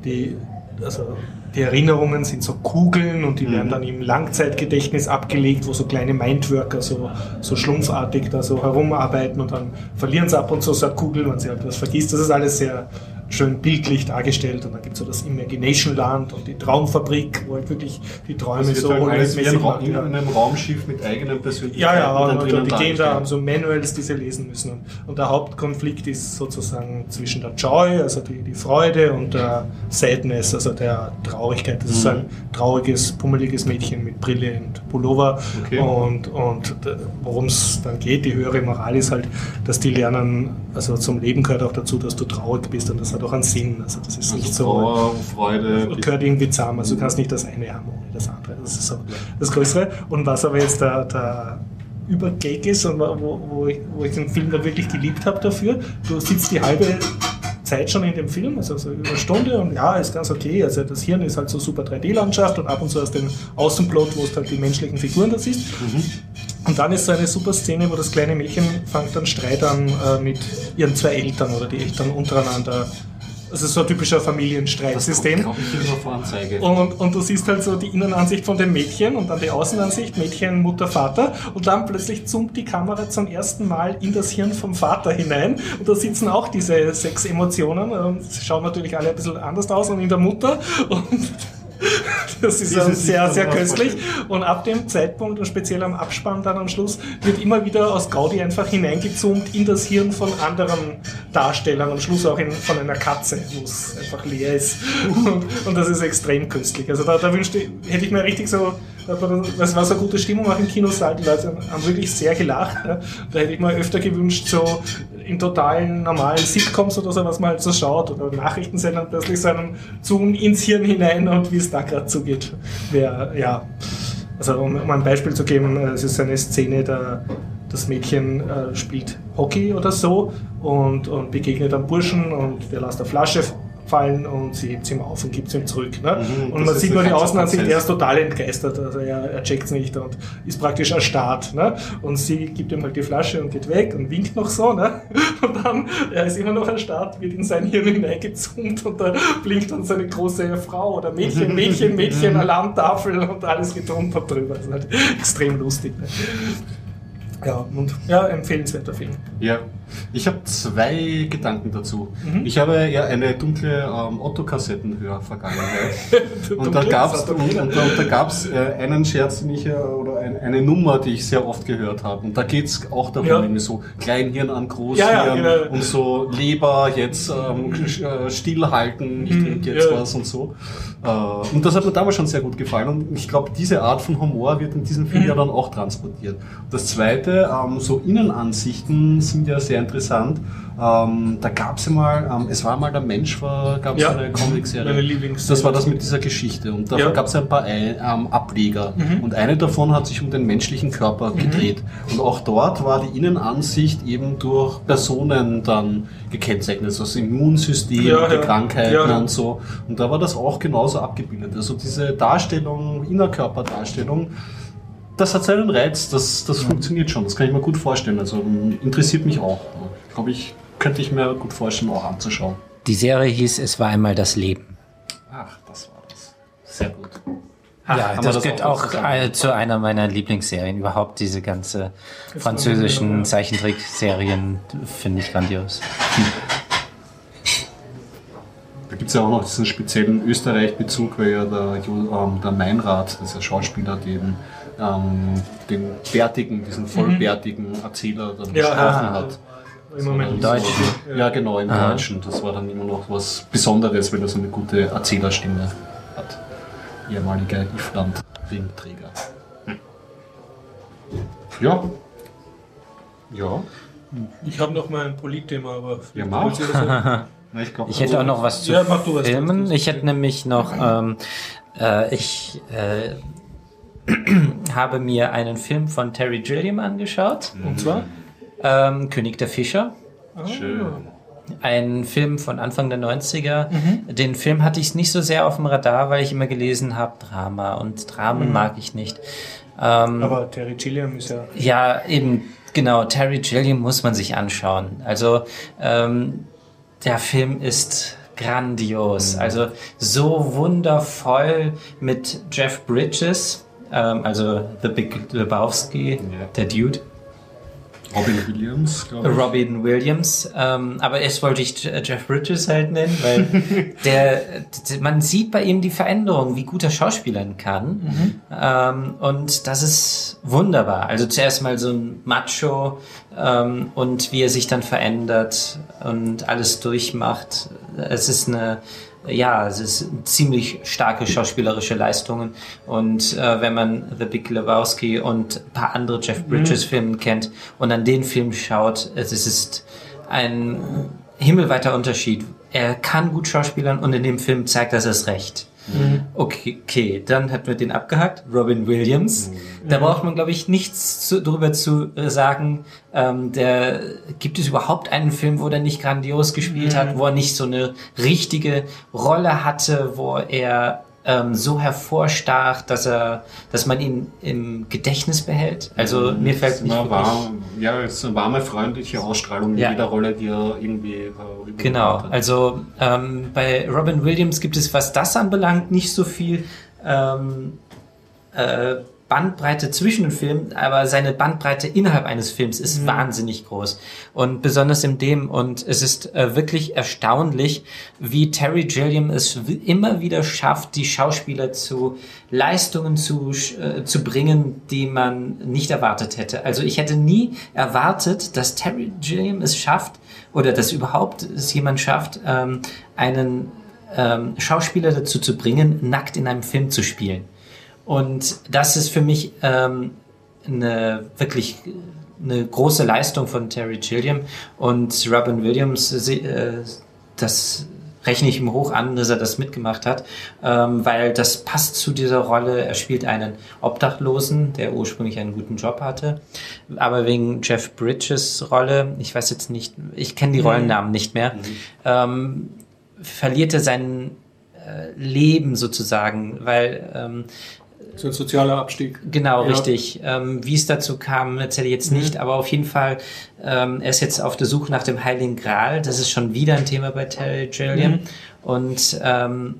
die, also die Erinnerungen sind so Kugeln und die werden dann im Langzeitgedächtnis abgelegt, wo so kleine Mindworker so, so schlumpfartig da so herumarbeiten und dann verlieren sie ab und zu so eine Kugel, wenn sie halt was vergisst. Das ist alles sehr schön bildlich dargestellt und dann gibt es so das Imagination Land und die Traumfabrik, wo halt wirklich die Träume wird so Ra machen. in einem Raumschiff mit eigenen Persönlichkeiten. Ja, ja, und, drinnen und die gehen da, haben so Manuals, die sie lesen müssen. Und, und der Hauptkonflikt ist sozusagen zwischen der Joy, also die, die Freude, und der Sadness, also der Traurigkeit. Das ist so ein trauriges, pummeliges Mädchen mit Brille und Pullover. Okay. Und, und worum es dann geht, die höhere Moral ist halt, dass die lernen, also zum Leben gehört auch dazu, dass du traurig bist und das hat auch einen Sinn. Also das ist nicht Also so Trauer, Freude. gehört irgendwie zusammen. Also du kannst nicht das eine haben ohne das andere. Das ist so das Größere. Und was aber jetzt der, der Übergag ist und wo, wo, ich, wo ich den Film dann wirklich geliebt habe dafür, du sitzt die halbe Zeit schon in dem Film, also so über eine Stunde und ja, ist ganz okay. Also das Hirn ist halt so super 3D-Landschaft und ab und zu aus dem Außenplot, wo du halt die menschlichen Figuren da siehst. Und dann ist so eine super Szene, wo das kleine Mädchen fängt dann Streit an äh, mit ihren zwei Eltern oder die Eltern untereinander. Das ist so ein typischer Familienstreitsystem. Und, und du siehst halt so die Innenansicht von dem Mädchen und dann die Außenansicht, Mädchen, Mutter, Vater. Und dann plötzlich zoomt die Kamera zum ersten Mal in das Hirn vom Vater hinein. Und da sitzen auch diese sechs Emotionen. Und sie schauen natürlich alle ein bisschen anders aus und in der Mutter. Und das ist Diese sehr, sehr köstlich. Und ab dem Zeitpunkt und speziell am Abspann dann am Schluss wird immer wieder aus Gaudi einfach hineingezoomt in das Hirn von anderen Darstellern. Am Schluss auch in, von einer Katze, wo es einfach leer ist. Und, und das ist extrem köstlich. Also da, da wünschte, hätte ich mir richtig so Das war so eine gute Stimmung auch im Kinosaal. Die Leute haben wirklich sehr gelacht. Da hätte ich mir öfter gewünscht, so in totalen normalen Sitcoms oder so, was man halt so schaut oder Nachrichtensendern plötzlich so einen Zoom ins Hirn hinein und wie es da gerade zugeht. Wäre, ja. Also um, um ein Beispiel zu geben, äh, es ist eine Szene, da das Mädchen äh, spielt Hockey oder so und, und begegnet einem Burschen und der lässt eine Flasche fallen und sie hebt ihm auf und gibt ihm zurück. Ne? Mhm, und man sieht nur die Außenansicht, Prozess. er ist total entgeistert, also er, er checkt es nicht und ist praktisch erstarrt. Ne? Und sie gibt ihm halt die Flasche und geht weg und winkt noch so. Ne? Und dann, er ist immer noch erstarrt, wird in sein Hirn hineingezoomt und da blinkt dann seine große Frau oder Mädchen, Mädchen, Mädchen, Alarmtafel und alles und drüber. Das ist halt extrem lustig. Ne? Ja, und ja, empfehlenswerter Film. Ja, ich habe zwei Gedanken dazu. Mhm. Ich habe ja eine dunkle ähm, Otto-Kassettenhör-Vergangenheit. und da das hat und, und, und da gab's äh, einen Scherz, den ich, äh, oder ein, eine Nummer, die ich sehr oft gehört habe. Und da geht's auch darum, Ja. so Kleinhirn an Großhirn Ja, ja, genau. und so Leber jetzt ähm, äh, stillhalten, ich Mhm, trinke jetzt ja. was und so. Äh, und das hat mir damals schon sehr gut gefallen. Und ich glaube, diese Art von Humor wird in diesem Mhm. Film ja dann auch transportiert. Das zweite, ähm, so Innenansichten sind ja sehr interessant. Ähm, da gab es ja mal, ähm, es war mal der Mensch, gab es Ja. eine Comicserie. Das war das mit dieser Geschichte. Und davon Ja. gab es ein paar Ei- ähm, Ableger. Mhm. Und eine davon hat sich um den menschlichen Körper gedreht. Und auch dort war die Innenansicht eben durch Personen dann gekennzeichnet. Also das Immunsystem, Ja, die. Krankheiten und so. Und da war das auch genauso abgebildet. Also diese Darstellung, Innerkörperdarstellung, das hat seinen Reiz, das, das funktioniert schon, das kann ich mir gut vorstellen. Also ähm, interessiert mich auch. Glaube ich, könnte ich mir gut vorstellen, auch anzuschauen. Die Serie hieß Es war einmal das Leben. Ach, das war das. Sehr gut. ja, haben wir das, das gehört auch auch äh, zu einer meiner Lieblingsserien. Überhaupt diese ganze französischen Zeichentrickserien finde ich grandios. Da gibt es ja auch noch diesen speziellen Österreich-Bezug, weil ja der, ähm, der Meinrad, das ist der Schauspieler, den, ähm, den bärtigen, diesen vollbärtigen Erzähler dann Mhm. Ja, gesprochen hat. Im Moment Im Deutschen. Ja, genau, im Ah. Deutschen. Das war dann immer noch was Besonderes, weil er so eine gute Erzählerstimme hat. Ehemaliger Ifland-Ringträger. Hm. Ja. Ja. Ich habe noch mal ein Politthema, aber Ja, mach. Ich, glaub, Ich hätte auch noch was zu Ja, mach du was. filmen. Ich hätte nämlich noch, ähm, äh, ich äh, habe mir einen Film von Terry Gilliam angeschaut, Und zwar? ähm, König der Fischer. Schön. Ein Film von Anfang der 90er. Den Film hatte ich nicht so sehr auf dem Radar, weil ich immer gelesen habe, Drama und Dramen mag ich nicht. Ähm, Aber Terry Gilliam ist ja. ja, eben, genau, Terry Gilliam muss man sich anschauen. Also, ähm, der Film ist grandios. Also, so wundervoll mit Jeff Bridges, ähm, also The Big Lebowski, Ja. der Dude. Robin Williams, glaube ich. Robin Williams, ähm, aber erst wollte ich Je- Jeff Bridges halt nennen, weil der, man sieht bei ihm die Veränderung, wie gut er schauspielern kann. Ähm, und das ist wunderbar. Also zuerst mal so ein Macho ähm, und wie er sich dann verändert und alles durchmacht. Es ist eine ja, es ist ziemlich starke schauspielerische Leistungen. Und äh, wenn man The Big Lebowski und ein paar andere Jeff Bridges Filme kennt und an den Film schaut, es ist ein himmelweiter Unterschied. Er kann gut schauspielern und in dem Film zeigt er es recht. Okay, okay, dann hat man den abgehakt. Robin Williams. Da braucht man, glaube ich, nichts zu, darüber zu äh, sagen. Ähm, der gibt es überhaupt einen Film, wo der nicht grandios gespielt hat, wo er nicht so eine richtige Rolle hatte, wo er ähm, so hervorstach, dass er, dass man ihn im Gedächtnis behält. Also mir fällt nicht Ja, warm, ja, es ist eine warme, freundliche Ausstrahlung in Ja. jeder Rolle, die er irgendwie äh, Genau, hat. also ähm, bei Robin Williams gibt es, was das anbelangt, nicht so viel ähm, äh, Bandbreite zwischen den Filmen, aber seine Bandbreite innerhalb eines Films ist wahnsinnig groß. Und besonders in dem, und es ist äh, wirklich erstaunlich, wie Terry Gilliam es immer wieder schafft, die Schauspieler zu Leistungen zu, äh, zu bringen, die man nicht erwartet hätte. Also ich hätte nie erwartet, dass Terry Gilliam es schafft, oder dass überhaupt es jemand schafft, ähm, einen ähm, Schauspieler dazu zu bringen, nackt in einem Film zu spielen. Und das ist für mich ähm, eine wirklich eine große Leistung von Terry Gilliam und Robin Williams. Äh, das rechne ich ihm hoch an, dass er das mitgemacht hat, ähm, weil das passt zu dieser Rolle. Er spielt einen Obdachlosen, der ursprünglich einen guten Job hatte, aber wegen Jeff Bridges Rolle, ich weiß jetzt nicht, ich kenne die mhm. Rollennamen nicht mehr, mhm. ähm, verliert er sein äh, Leben sozusagen, weil ähm, so ein sozialer Abstieg. Genau, ja. richtig. Ähm, wie es dazu kam, erzähle ich jetzt mhm. nicht, aber auf jeden Fall, ähm, er ist jetzt auf der Suche nach dem Heiligen Gral. Das ist schon wieder ein Thema bei Terry Gilliam. Mhm. Und ähm,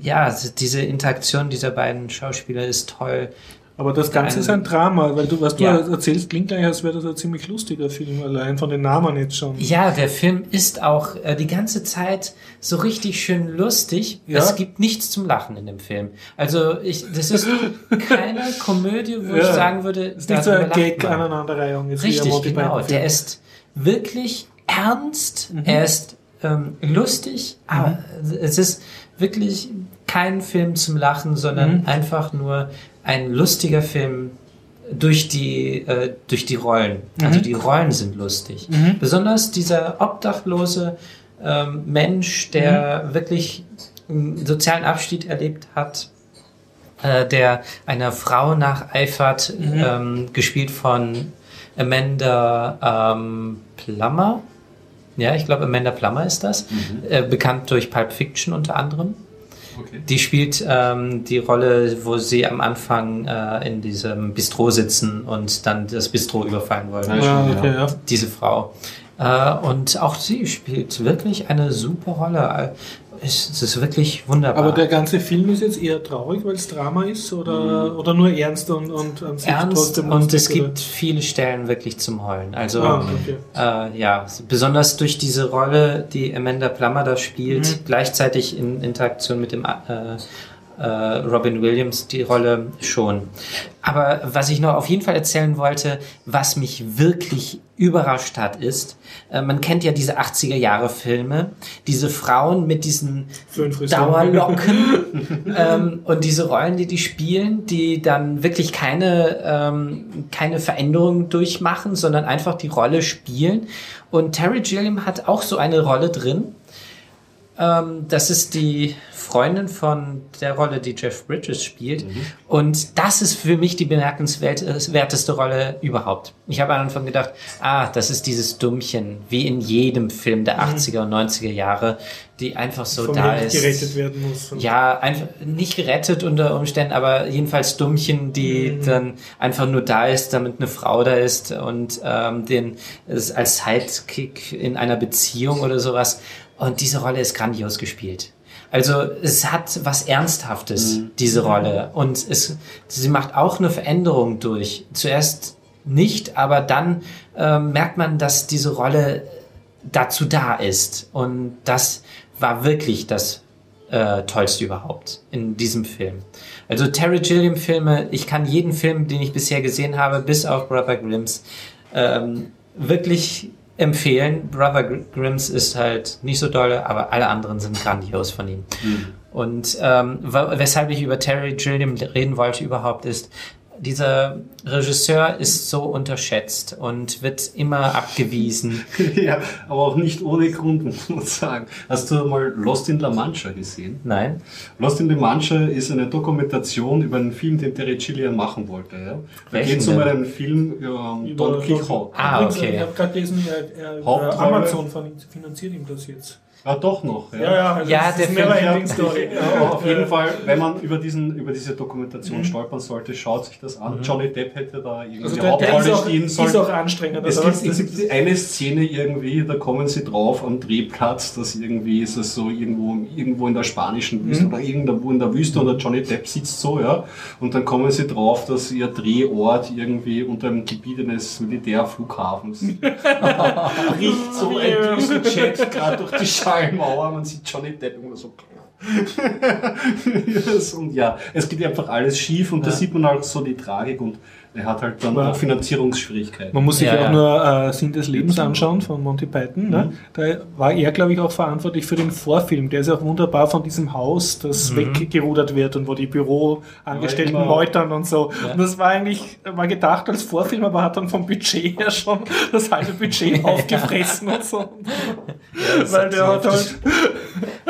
ja, diese Interaktion dieser beiden Schauspieler ist toll. Aber das Ganze ist ein Drama, weil du, was du ja. erzählst, klingt gleich, als wäre das ein ziemlich lustiger Film, allein von den Namen jetzt schon. Ja, der Film ist auch äh, die ganze Zeit so richtig schön lustig. Ja? Es gibt nichts zum Lachen in dem Film. Also ich, das ist keine Komödie, wo ja. ich sagen würde, es ist nicht so ein Gag aneinanderreihung. Richtig, genau. Der ist wirklich ernst, mhm. er ist ähm, lustig, mhm. aber es ist wirklich kein Film zum Lachen, sondern mhm. einfach nur ein lustiger Film durch die, äh, durch die Rollen. Also mhm. die Rollen sind lustig. Mhm. Besonders dieser obdachlose ähm, Mensch, der mhm. wirklich einen sozialen Abstieg erlebt hat, äh, der einer Frau nacheifert, mhm. ähm, gespielt von Amanda ähm, Plummer. Ja, ich glaube, Amanda Plummer ist das. Mhm. Äh, bekannt durch Pulp Fiction unter anderem. Okay. Die spielt ähm, die Rolle, wo sie am Anfang äh, in diesem Bistro sitzen und dann das Bistro überfallen wollen. Ja, okay, ja. Diese Frau. Äh, und auch sie spielt wirklich eine super Rolle es ist wirklich wunderbar. Aber der ganze Film ist jetzt eher traurig, weil es Drama ist oder, mhm. oder nur ernst und, und an sich ernst trotzdem Und es oder? gibt viele Stellen wirklich zum Heulen. Also ah, okay. äh, ja, besonders durch diese Rolle, die Amanda Plummer da spielt, mhm. gleichzeitig in Interaktion mit dem äh, äh, Robin Williams die Rolle schon. Aber was ich noch auf jeden Fall erzählen wollte, was mich wirklich überrascht hat, ist, äh, man kennt ja diese 80er Jahre Filme, diese Frauen mit diesen Dauerlocken ähm, und diese Rollen, die die spielen, die dann wirklich keine, ähm, keine Veränderung durchmachen, sondern einfach die Rolle spielen. Und Terry Gilliam hat auch so eine Rolle drin. Ähm, das ist die Freundin von der Rolle, die Jeff Bridges spielt. Mhm. Und das ist für mich die bemerkenswerteste Rolle überhaupt. Ich habe am Anfang gedacht, ah, das ist dieses Dummchen, wie in jedem Film der 80er mhm. und 90er Jahre, die einfach so da ist. gerettet werden muss. Ja, einfach nicht gerettet unter Umständen, aber jedenfalls Dummchen, die mhm. dann einfach nur da ist, damit eine Frau da ist und ähm, den als Sidekick in einer Beziehung oder sowas. Und diese Rolle ist grandios gespielt. Also es hat was Ernsthaftes, mhm. diese Rolle. Und es, sie macht auch eine Veränderung durch. Zuerst nicht, aber dann äh, merkt man, dass diese Rolle dazu da ist. Und das war wirklich das äh, Tollste überhaupt in diesem Film. Also Terry Gilliam Filme, ich kann jeden Film, den ich bisher gesehen habe, bis auf Brother Grimms, ähm, wirklich empfehlen. Brother Grimms ist halt nicht so doll, aber alle anderen sind grandios von ihm. Mhm. Und ähm, weshalb ich über Terry Gilliam reden wollte überhaupt ist, dieser Regisseur ist so unterschätzt und wird immer abgewiesen. ja, aber auch nicht ohne Grund, muss man sagen. Hast du mal Lost in La Mancha gesehen? Nein. Lost in La Mancha ist eine Dokumentation über einen Film, den Terry Gilliam machen wollte. Ja? Da geht es um einen Film über, über Don Quixote. Ah, okay. Ich habe gerade gelesen, er, er, Amazon finanziert ihm das jetzt. Ah, doch noch. Ja, ja, ja, also ja der Film. Story. ja, auf jeden Fall, wenn man über, diesen, über diese Dokumentation mhm. stolpern sollte, schaut sich das an. Mhm. Johnny Depp hätte da irgendwie also die Hauptrolle stehen sollen. Ist auch anstrengend. Es gibt, es gibt eine Szene irgendwie, da kommen sie drauf am Drehplatz, dass irgendwie ist es so irgendwo, irgendwo in der spanischen Wüste mhm. oder irgendwo in der Wüste und der Johnny Depp sitzt so, ja. Und dann kommen sie drauf, dass ihr Drehort irgendwie unter dem Gebiet eines Militärflughafens riecht so ein Düsenjet gerade durch die Scheibe Schallmauer, man sieht Johnny Depp immer so. Und ja, es geht einfach alles schief und da sieht man auch so die Tragik und er hat halt dann Ja. auch Finanzierungsschwierigkeiten. Man muss sich Ja, auch ja. nur äh, Sinn des Lebens anschauen von Monty Python. Ne? Da war er, glaube ich, auch verantwortlich für den Vorfilm. Der ist auch wunderbar von diesem Haus, das weggerudert wird und wo die Büroangestellten meutern und so. Und das war eigentlich war gedacht als Vorfilm, aber hat dann vom Budget her schon das halbe Budget aufgefressen und so. Weil der hat halt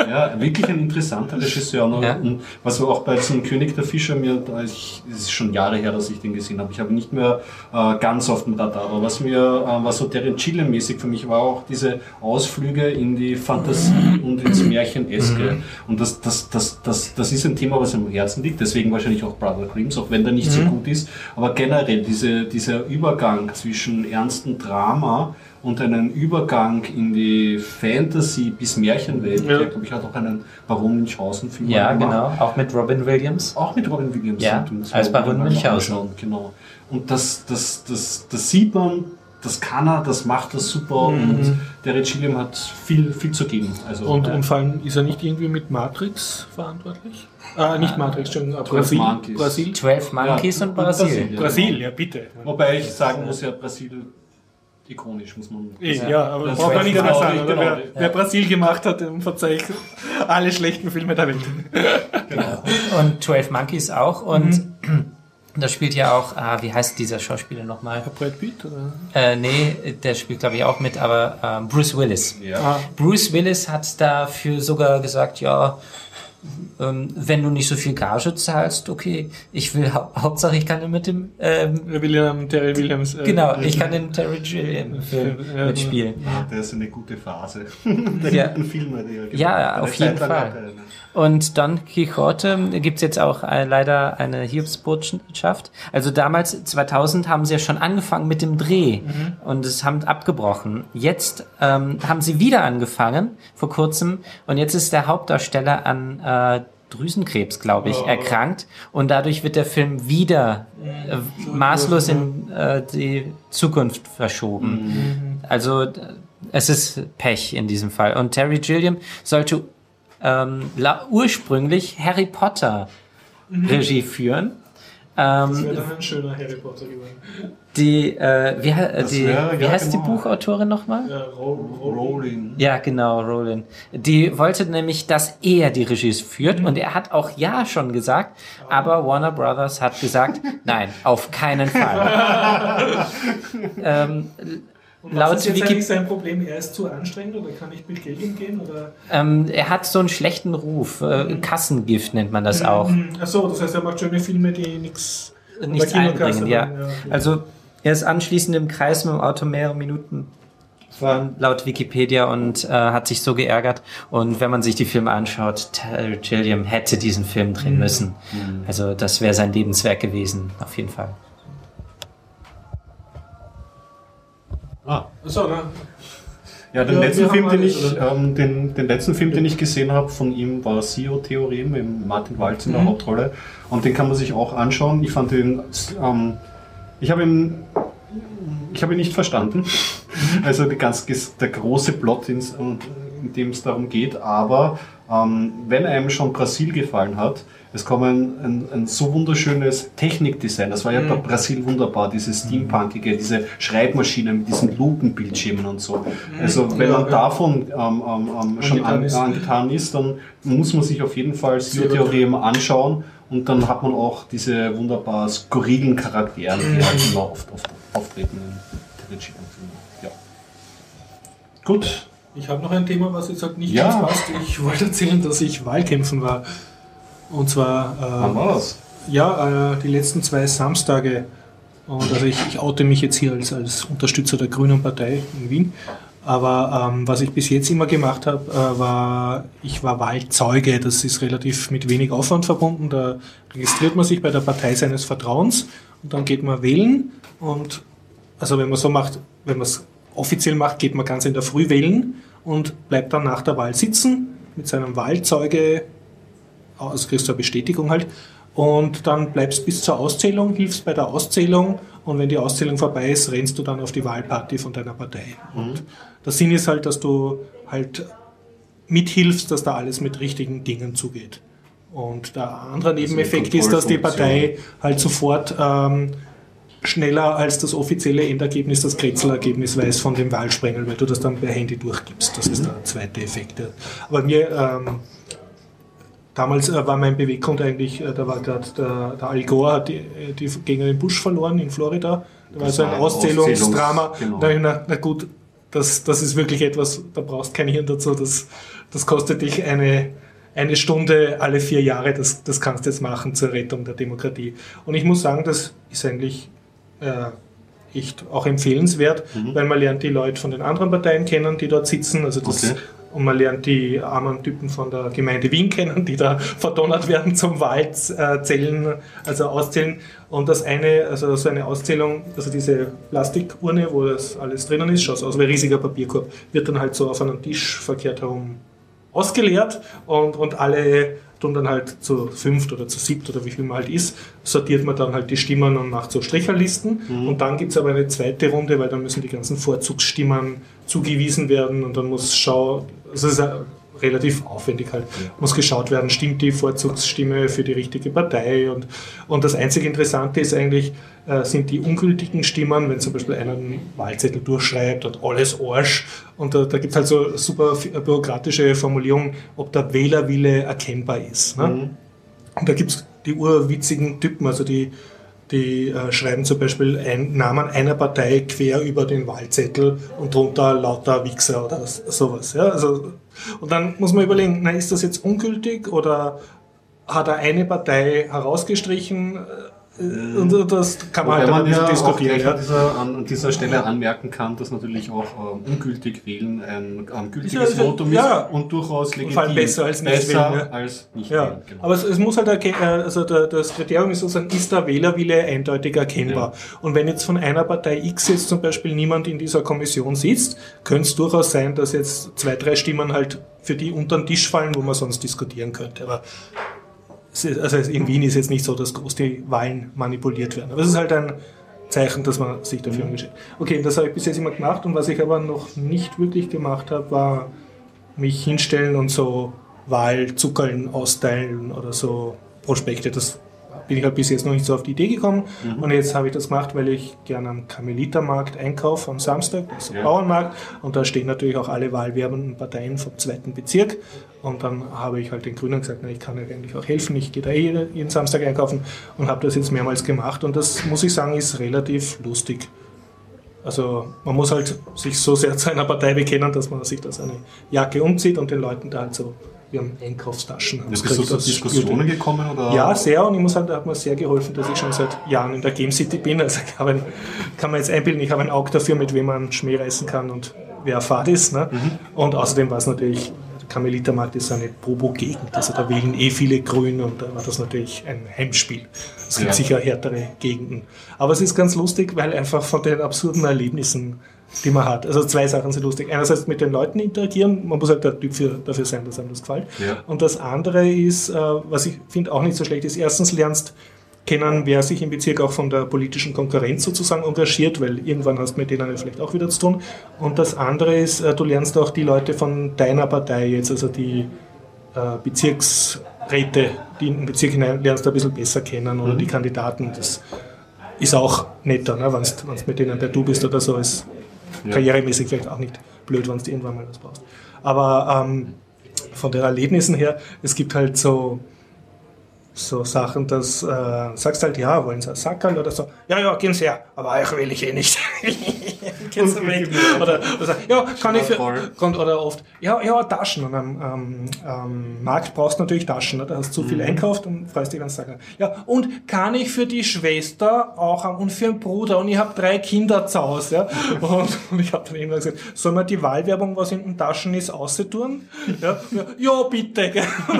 Ja, wirklich ein interessanter Regisseur. Und Ja. was auch bei diesem König der Fischer mir, da ich, es ist schon Jahre her, dass ich den gesehen habe. Ich habe nicht mehr äh, ganz auf dem Radar. Aber was mir, äh, was so Terence Gilliam-mäßig für mich war, auch diese Ausflüge in die Fantasie und ins Märcheneske. Und das, das, das, das, das ist ein Thema, was mir am Herzen liegt. Deswegen wahrscheinlich auch Brother Grimm's, auch wenn der nicht so gut ist. Aber generell diese, dieser Übergang zwischen ernstem Drama und einen Übergang in die Fantasy bis Märchenwelt. Ja. Der, glaube ich, hat auch einen Baron Münchhausen-Film Ja, gemacht. genau. Auch mit Robin Williams. Auch mit Robin Williams. Ja, als Baron Münchhausen. Genau. Und das, das, das, das sieht man, das kann er, das macht er super und der Red Gilliam hat viel, viel zu geben. Also, Und, äh, und vor allem ist er nicht irgendwie mit Matrix verantwortlich? Äh, nicht Matrix, schon äh, 12 Brasil. Monkeys. Brasil. 12 Monkeys Ja, und und Brasil. Brasil. Brasil, ja bitte. wobei ich sagen muss, ja, Brasil ikonisch, muss man Ja, aber Das braucht man nicht ich mehr genau, sagen. Genau. Wer, wer Brasil gemacht hat, dem verzeih ich alle schlechten Filme der Welt. Und 12 Monkeys auch. Und da spielt ja auch, ah, wie heißt dieser Schauspieler nochmal? Brad Pitt? Oder? Äh, nee, der spielt glaube ich auch mit, aber ähm, Bruce Willis. Ja. Ah, Bruce Willis hat dafür sogar gesagt, ja, ähm, wenn du nicht so viel Gage zahlst, okay, ich will, hau Hauptsache ich kann mit dem, ähm, William, Terry Williams. äh, genau, ich kann den Terry Gilliam Film Ja, mitspielen. Der ist eine gute Phase. Ja. Guten Filme, die Ja, auf jeden Fall. eine- Und Don Quixote gibt's jetzt auch äh, leider eine Hiobsbotschaft. Also damals, 2000, haben sie ja schon angefangen mit dem Dreh und es haben abgebrochen. Jetzt ähm, haben sie wieder angefangen, vor kurzem, und jetzt ist der Hauptdarsteller an äh, Drüsenkrebs, glaube ich, erkrankt und dadurch wird der Film wieder äh, maßlos in äh, die Zukunft verschoben. Also äh, es ist Pech in diesem Fall. Und Terry Gilliam sollte ähm, ursprünglich Harry Potter Regie führen. Das Ähm, wäre dann ein schöner Harry Potter geworden. die, äh, wie, äh, Das die, wie ja, heißt die genau. Buchautorin nochmal? Ja. Rolling. Ja, genau, Roland. Die wollte nämlich, dass er die Regie führt und er hat auch ja schon gesagt, aber Warner Brothers hat gesagt, nein, auf keinen Fall. ähm, Und Laut was ist jetzt Wiki- eigentlich sein Problem? Er ist zu anstrengend oder kann nicht mit Geld umgehen? Oder? ähm, er hat so einen schlechten Ruf, äh, Kassengift nennt man das auch. Achso, das heißt, er macht schöne Filme, die nichts Nichts einbringen, ja. Also er ist anschließend im Kreis mit dem Auto mehrere Minuten fahren, laut Wikipedia, und äh, hat sich so geärgert. Und wenn man sich die Filme anschaut, Terry Gilliam hätte diesen Film drehen müssen. Also das wäre sein Lebenswerk gewesen, auf jeden Fall. Ah, Achso, ne? Ja, den Ja, letzten Film, den alles, ich, ähm, den, den letzten Film, den ich gesehen habe von ihm, war SEO-Theorem mit Martin Walz in der Mhm. Hauptrolle. Und den kann man sich auch anschauen. Ich fand den, ähm, ich habe ihn, ich habe ihn nicht verstanden. Mhm. Also ganz, der große Plot, und, in dem es darum geht. Aber ähm, wenn einem schon Brasil gefallen hat, es kommen ein, ein so wunderschönes Technikdesign. Das war ja bei Brasil wunderbar, dieses Steampunkige, diese Schreibmaschinen mit diesen Lupenbildschirmen und so. Also wenn Ja, man ja. davon ähm, ähm, ähm, schon Angetan an, ist. angetan ist, dann muss man sich auf jeden Fall SEO-Theorem anschauen und dann hat man auch diese wunderbar skurrilen Charaktere, die halt immer oft, oft auftreten in Territory-Filmen. Ja. Gut. Ich habe noch ein Thema, was jetzt halt nicht Ja. passt. Ich wollte erzählen, dass ich Wahlkämpfen war. Und zwar äh, ja, äh, die letzten zwei Samstage. Und also ich, ich oute mich jetzt hier als, als Unterstützer der Grünen Partei in Wien. Aber ähm, was ich bis jetzt immer gemacht habe, äh, war, ich war Wahlzeuge. Das ist relativ mit wenig Aufwand verbunden. Da registriert man sich bei der Partei seines Vertrauens und dann geht man wählen. Und also wenn man so macht, wenn man es offiziell macht, geht man ganz in der Früh wählen und bleibt dann nach der Wahl sitzen mit seinem Wahlzeuge, also kriegst du eine Bestätigung halt, und dann bleibst bis zur Auszählung, hilfst bei der Auszählung und wenn die Auszählung vorbei ist, rennst du dann auf die Wahlparty von deiner Partei. Und der Sinn ist halt, dass du halt mithilfst, dass da alles mit richtigen Dingen zugeht. Und der andere Nebeneffekt ist, dass die Partei halt sofort ähm, schneller als das offizielle Endergebnis, das Kretzelergebnis weiß von dem Wahlsprengel, weil du das dann per Handy durchgibst. Das ist der zweite Effekt. Aber mir, ähm, damals äh, war mein Beweggrund eigentlich, äh, da war gerade der, der Al Gore hat die, äh, die gegen den Bush verloren in Florida. Da war so ein Auszählungsdrama. Genau. Da ich na gut, das, das ist wirklich etwas, da brauchst kein Hirn dazu. Das, das kostet dich eine, eine Stunde alle vier Jahre, das, das kannst du jetzt machen zur Rettung der Demokratie. Und ich muss sagen, das ist eigentlich äh, echt auch empfehlenswert, mhm. weil man lernt die Leute von den anderen Parteien kennen, die dort sitzen. Also das, okay. Und man lernt die armen Typen von der Gemeinde Wien kennen, die da verdonnert werden zum Wahrzählen, also auszählen. Und das eine, also so eine Auszählung, also diese Plastikurne, wo das alles drinnen ist, schaut aus wie ein riesiger Papierkorb, wird dann halt so auf einem Tisch verkehrt herum ausgeleert und, und alle tun dann halt zu fünft oder zu siebt oder wie viel man halt ist, sortiert man dann halt die Stimmen und macht so Stricherlisten. Mhm. Und dann gibt es aber eine zweite Runde, weil dann müssen die ganzen Vorzugsstimmen zugewiesen werden und dann muss schau, also es ist relativ aufwendig halt, ja. muss geschaut werden, stimmt die Vorzugsstimme für die richtige Partei und, und das einzige Interessante ist eigentlich, äh, sind die ungültigen Stimmen, wenn zum Beispiel einer einen Wahlzettel durchschreibt und alles Arsch und da, da gibt es halt so super bürokratische Formulierungen, ob der Wählerwille erkennbar ist. Ne? Mhm. Und da gibt es die urwitzigen Typen, also die, die äh, schreiben zum Beispiel einen Namen einer Partei quer über den Wahlzettel und drunter lauter Wichser oder sowas. Ja? Also, und dann muss man überlegen, na, ist das jetzt ungültig oder hat er eine Partei herausgestrichen? Äh, und das kann man Wobei halt man ja diskutieren. Ja. An, dieser, an dieser Stelle anmerken kann, dass natürlich auch ähm, ungültig wählen ein, ein gültiges ja, Votum ja. ist und durchaus legitim. Vor allem besser als nicht besser wählen. Als nicht wählen genau. Aber es, es, muss halt, also das Kriterium ist sozusagen, ist der Wählerwille eindeutig erkennbar. Und wenn jetzt von einer Partei X jetzt zum Beispiel niemand in dieser Kommission sitzt, könnte es durchaus sein, dass jetzt zwei, drei Stimmen halt für die unter den Tisch fallen, wo man sonst diskutieren könnte. Aber also in Wien ist jetzt nicht so, dass groß die Wahlen manipuliert werden. Aber es ist halt ein Zeichen, dass man sich dafür mhm. engagiert. Okay, das habe ich bis jetzt immer gemacht und was ich aber noch nicht wirklich gemacht habe, war mich hinstellen und so Wahlzuckerln austeilen oder so Prospekte. Das bin ich halt bis jetzt noch nicht so auf die Idee gekommen. Mhm. Und jetzt habe ich das gemacht, weil ich gerne am Karmelitermarkt einkaufe am Samstag, also ja. Bauernmarkt. Und da stehen natürlich auch alle wahlwerbenden Parteien vom zweiten Bezirk. Und dann habe ich halt den Grünen gesagt, na, ich kann euch eigentlich auch helfen. Ich gehe da eh jeden Samstag einkaufen und habe das jetzt mehrmals gemacht. Und das muss ich sagen, ist relativ lustig. Also man muss halt sich so sehr zu einer Partei bekennen, dass man sich da seine Jacke umzieht und den Leuten da halt so wir haben Einkaufstaschen. Bist du zu Diskussionen gekommen? Oder? Ja, sehr. Und ich muss sagen, da hat mir sehr geholfen, dass ich schon seit Jahren in der Game City bin. Also ein, kann man jetzt einbilden, ich habe ein Auge dafür, mit wem man Schmäh reißen kann und wer Fahrt ist. Ne? Mhm. Und außerdem war es natürlich, der Karmelitermarkt ist eine Probo-Gegend. Also da wählen eh viele Grüne und da war das natürlich ein Heimspiel. Es gibt ja. sicher härtere Gegenden. Aber es ist ganz lustig, weil einfach von den absurden Erlebnissen die man hat. Also zwei Sachen sind lustig. Einerseits mit den Leuten interagieren, man muss halt der Typ für, dafür sein, dass einem das gefällt. Ja. Und das andere ist, äh, was ich finde auch nicht so schlecht ist, erstens lernst kennen, wer sich im Bezirk auch von der politischen Konkurrenz sozusagen engagiert, weil irgendwann hast du mit denen vielleicht auch wieder zu tun. Und das andere ist, äh, du lernst auch die Leute von deiner Partei jetzt, also die äh, Bezirksräte, die in den Bezirk hinein lernst du ein bisschen besser kennen oder mhm. die Kandidaten. Das ist auch netter, ne, wenn du mit denen per Du bist oder so. Ist ja. karrieremäßig vielleicht auch nicht blöd, wenn du irgendwann mal was brauchst. Aber ähm, von den Erlebnissen her, es gibt halt so so Sachen, dass äh, sagst halt, ja, wollen Sie Sackerl oder so, ja, ja, gehen Sie her, aber euch will ich eh nicht. Kennst du mich? Oder, oder ja, kann ich für, kommt, oder oft, ja, ja, Taschen. Und am, am, am Markt brauchst du natürlich Taschen, ne? da hast du zu viel mhm. einkauft und freust dich ganz Sackerl. Ja, und kann ich für die Schwester auch und für den Bruder und ich habe drei Kinder zu Hause, ja. Und, und ich habe dann irgendwann gesagt, soll man die Wahlwerbung, was in den Taschen ist, auszutun? Ja, ja, ja bitte. Dann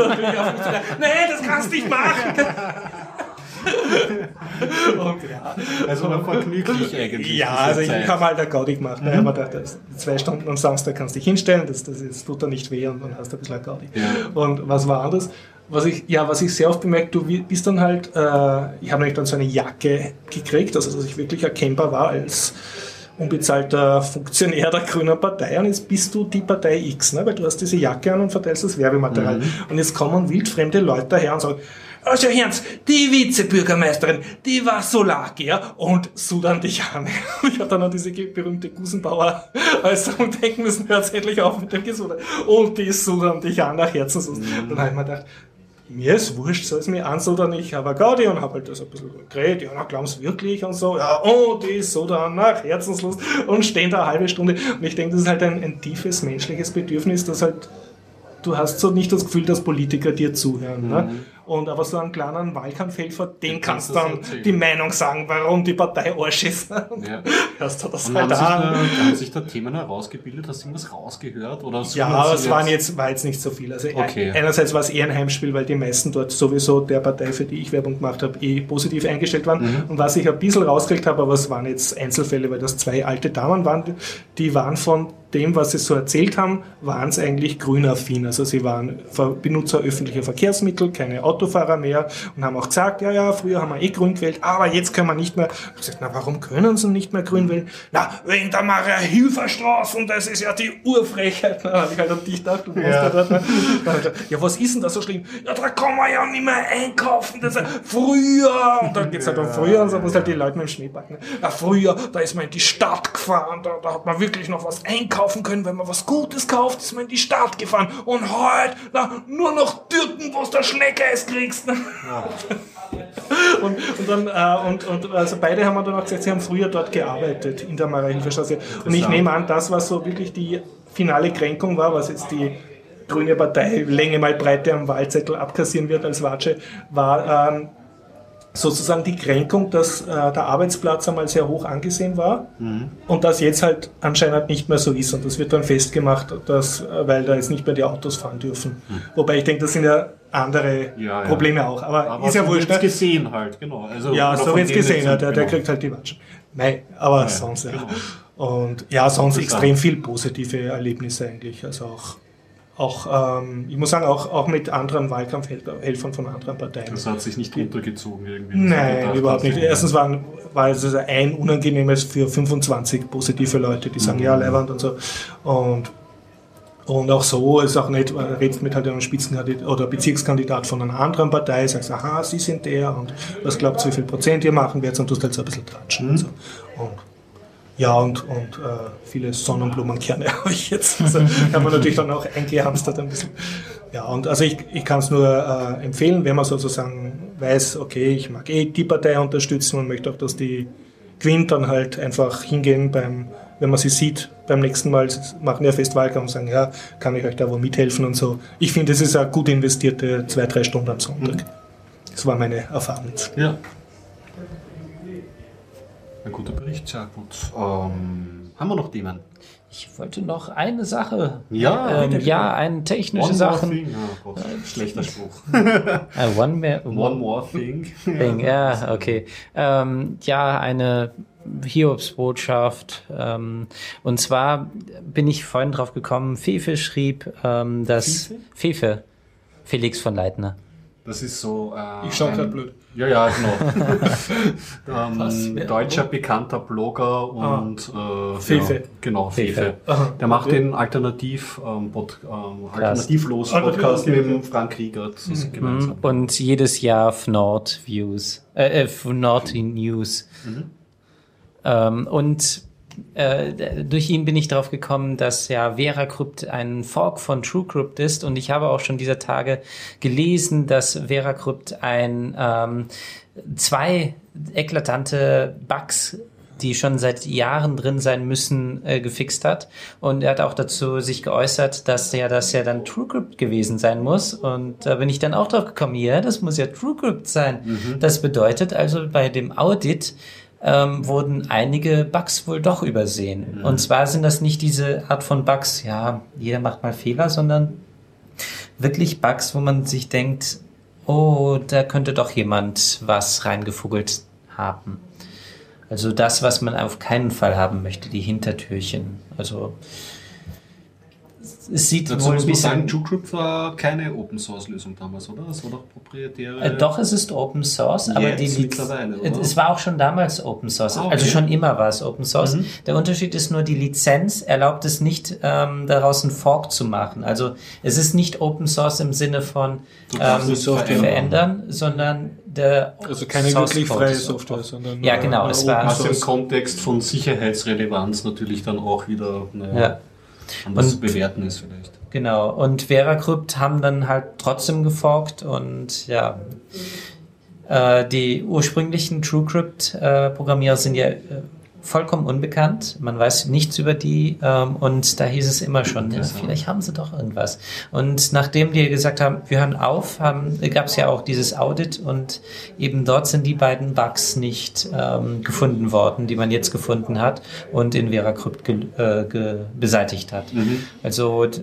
Nein, das kannst du nicht machen. Und, ja. Also man vergnüglich eigentlich. Ja, also ich habe halt eine Gaudi gemacht. Mhm. Da gedacht, zwei Stunden am Samstag kannst du dich hinstellen, das, das, das tut dann nicht weh und dann hast du ein bisschen Gaudi. Ja. Und was war anders? Was ich, ja, was ich sehr oft bemerkt, du bist dann halt, äh, ich habe nämlich dann so eine Jacke gekriegt, also dass ich wirklich erkennbar war als unbezahlter Funktionär der Grünen Partei und jetzt bist du die Partei X, ne? weil du hast diese Jacke an und verteilst das Werbematerial. Und jetzt kommen wildfremde Leute daher und sagen, also Herrns, die Vizebürgermeisterin, die war ja, und Sudan dich an. Ich habe dann an diese berühmte Gusenbauer Äußerung denken müssen, hört endlich auf mit dem Gesundheit. Und die Sudan dich an nach Herzenslust. Dann habe ich mir gedacht, mir ist wurscht, soll es mir an oder nicht, aber Gaudi und hab halt das ein bisschen geredet, ja, na, glauben wirklich und so, ja, oh, die ist so dann nach Herzenslust und stehen da eine halbe Stunde und ich denke, das ist halt ein, ein tiefes menschliches Bedürfnis, dass halt, du hast so nicht das Gefühl, dass Politiker dir zuhören, ne? Und aber so einen kleinen Wahlkampfhelfer, dem kannst du kannst du dann die Meinung sagen, warum die Partei Arsch ist. Ja. Hörst du das Und haben halt sich, an. da, haben sich da Themen herausgebildet? Hast du irgendwas rausgehört? Oder Ja, aber es waren jetzt, war jetzt nicht so viel. Also Okay. einerseits war es eher ein Heimspiel, weil die meisten dort sowieso der Partei, für die ich Werbung gemacht habe, eh positiv eingestellt waren. Mhm. Und was ich ein bisschen rausgekriegt habe, aber es waren jetzt Einzelfälle, weil das zwei alte Damen waren, die waren von dem, was sie so erzählt haben, waren es eigentlich grünaffin. Also sie waren Benutzer öffentlicher Verkehrsmittel, keine Autofahrer mehr und haben auch gesagt, ja, ja, früher haben wir eh grün gewählt, aber jetzt können wir nicht mehr. Ich gesagt, na, warum können sie nicht mehr grün wählen? Na, wegen der Maria-Hilfer-Straße und das ist ja die Urfrechheit. Na, hab ich halt an dich gedacht, ja. da ich gesagt, ja, was ist denn da so schlimm? Ja, da kann man ja nicht mehr einkaufen, das ist ja früher. Und dann geht's halt um früher und so, muss halt die Leute mit dem Schnee backen. Ne? Ja, früher, da ist man in die Stadt gefahren, da, da hat man wirklich noch was einkaufen können, wenn man was Gutes kauft, ist man in die Stadt gefahren. Und heute, na, nur noch Türken, wo du der Schneckeis kriegst. Ne? Und, und dann, äh, und, und also beide haben dann auch gesagt, sie haben früher dort gearbeitet, in der Mariahilferstraße. Und ich nehme an, das, was so wirklich die finale Kränkung war, was jetzt die Grüne Partei Länge mal Breite am Wahlzettel abkassieren wird als Watsche, war ähm, sozusagen die Kränkung, dass äh, der Arbeitsplatz einmal sehr hoch angesehen war und das jetzt halt anscheinend nicht mehr so ist. Und das wird dann festgemacht, dass, äh, weil da jetzt nicht mehr die Autos fahren dürfen. Wobei ich denke, das sind ja andere Ja, ja. Probleme auch. Aber, Aber ist ja wird's Ne? gesehen halt, genau. Also, Ja, so denen gesehen, jetzt- ja, der, der genau. kriegt halt die Watschen. Nein, aber sonst ja. genau. Und ja, sonst extrem viel positive Erlebnisse eigentlich. Also auch, auch ähm, ich muss sagen, auch, auch mit anderen Wahlkampfhelfern von anderen Parteien. Das hat sich nicht runtergezogen irgendwie. Nein, gedacht überhaupt nicht. Erstens waren, war es also ein unangenehmes für 25 positive Leute, die Mhm. sagen, ja, Leihwand und so. Und, und auch so ist auch nicht, man redet mit halt einem Spitzenkandidat oder Bezirkskandidat von einer anderen Partei, sagst, aha, Sie sind der und was glaubt ihr, wie viel Prozent ihr machen werdet und tust halt so ein bisschen tratschen. Und, so. und ja, und, und äh, viele Sonnenblumenkerne habe ich jetzt. Also haben wir natürlich dann auch eingehamstert ein bisschen. Ja, und also ich, ich kann es nur äh, empfehlen, wenn man sozusagen weiß, okay, ich mag eh die Partei unterstützen und möchte auch, dass die gewinnt, dann halt einfach hingehen beim, wenn man sie sieht, beim nächsten Mal machen ja Festwahlkampf und sagen, ja, kann ich euch da wo mithelfen und so. Ich finde, es ist eine gut investierte zwei, drei Stunden am Sonntag. Das war meine Erfahrung. Ja. Ein guter Bericht, sehr gut. Ähm, haben wir noch Themen? Ich wollte noch eine Sache. Ja, ähm, ja, eine technische One Sache. more thing. Oh Gott, schlechter Spruch. Äh, one, more, One more thing. Thing, ja, okay. Ähm, ja, eine Hiobsbotschaft. Ähm, und zwar bin ich vorhin drauf gekommen, Fefe schrieb, ähm, dass Fefe, Felix von Leitner. Das ist so. Äh, Ich schau ein- grad blöd. Ja, ja, genau. Ähm, deutscher bekannter Blogger und äh, Fefe. Ja, genau, Fefe. Fefe. Der macht den Alternativ, ähm, Pod, ähm, Alternativlos Ah, Podcast okay, mit Frank Riegert das gemeinsam. Und jedes Jahr Fnord Views, äh, Fnord News. Ähm, und äh, durch ihn bin ich drauf gekommen, dass ja VeraCrypt ein Fork von TrueCrypt ist und ich habe auch schon dieser Tage gelesen, dass VeraCrypt ein ähm, zwei eklatante Bugs die schon seit Jahren drin sein müssen, äh, gefixt hat. Und er hat auch dazu sich geäußert, dass ja das ja dann TrueCrypt gewesen sein muss. Und da bin ich dann auch drauf gekommen, ja, das muss ja TrueCrypt sein. Das bedeutet also bei dem Audit ähm, wurden einige Bugs wohl doch übersehen. Und zwar sind das nicht diese Art von Bugs, ja, jeder macht mal Fehler, sondern wirklich Bugs, wo man sich denkt, oh, da könnte doch jemand was reingefuggelt haben. Also das, was man auf keinen Fall haben möchte, die Hintertürchen. Also es sieht Dazu wohl ein bisschen... sagen, TrueCrypt war keine Open Source Lösung damals, oder? Es war doch proprietäre. Äh, doch, es ist Open Source, aber die mittlerweile, oder? es war auch schon damals Open Source. Ah, okay. Also schon immer war es Open Source. Mhm. Der Unterschied ist nur, die Lizenz erlaubt es nicht, ähm, daraus einen Fork zu machen. Also es ist nicht Open Source im Sinne von ähm, Software verändern, sondern der Also keine Source wirklich freie Software, sondern Ja, genau, es war- Was im. Kontext von Sicherheitsrelevanz natürlich dann auch wieder naja, Ja. Anders Und- zu bewerten ist vielleicht. Genau, und VeraCrypt haben dann halt trotzdem geforkt und ja, äh, die ursprünglichen TrueCrypt-Programmierer sind ja äh, vollkommen unbekannt. Man weiß nichts über die ähm, und da hieß es immer schon, ja, vielleicht haben sie doch irgendwas. Und nachdem die gesagt haben, wir hören auf, gab es ja auch dieses Audit und eben dort sind die beiden Bugs nicht ähm, gefunden worden, die man jetzt gefunden hat und in VeraCrypt äh, beseitigt hat. Also d-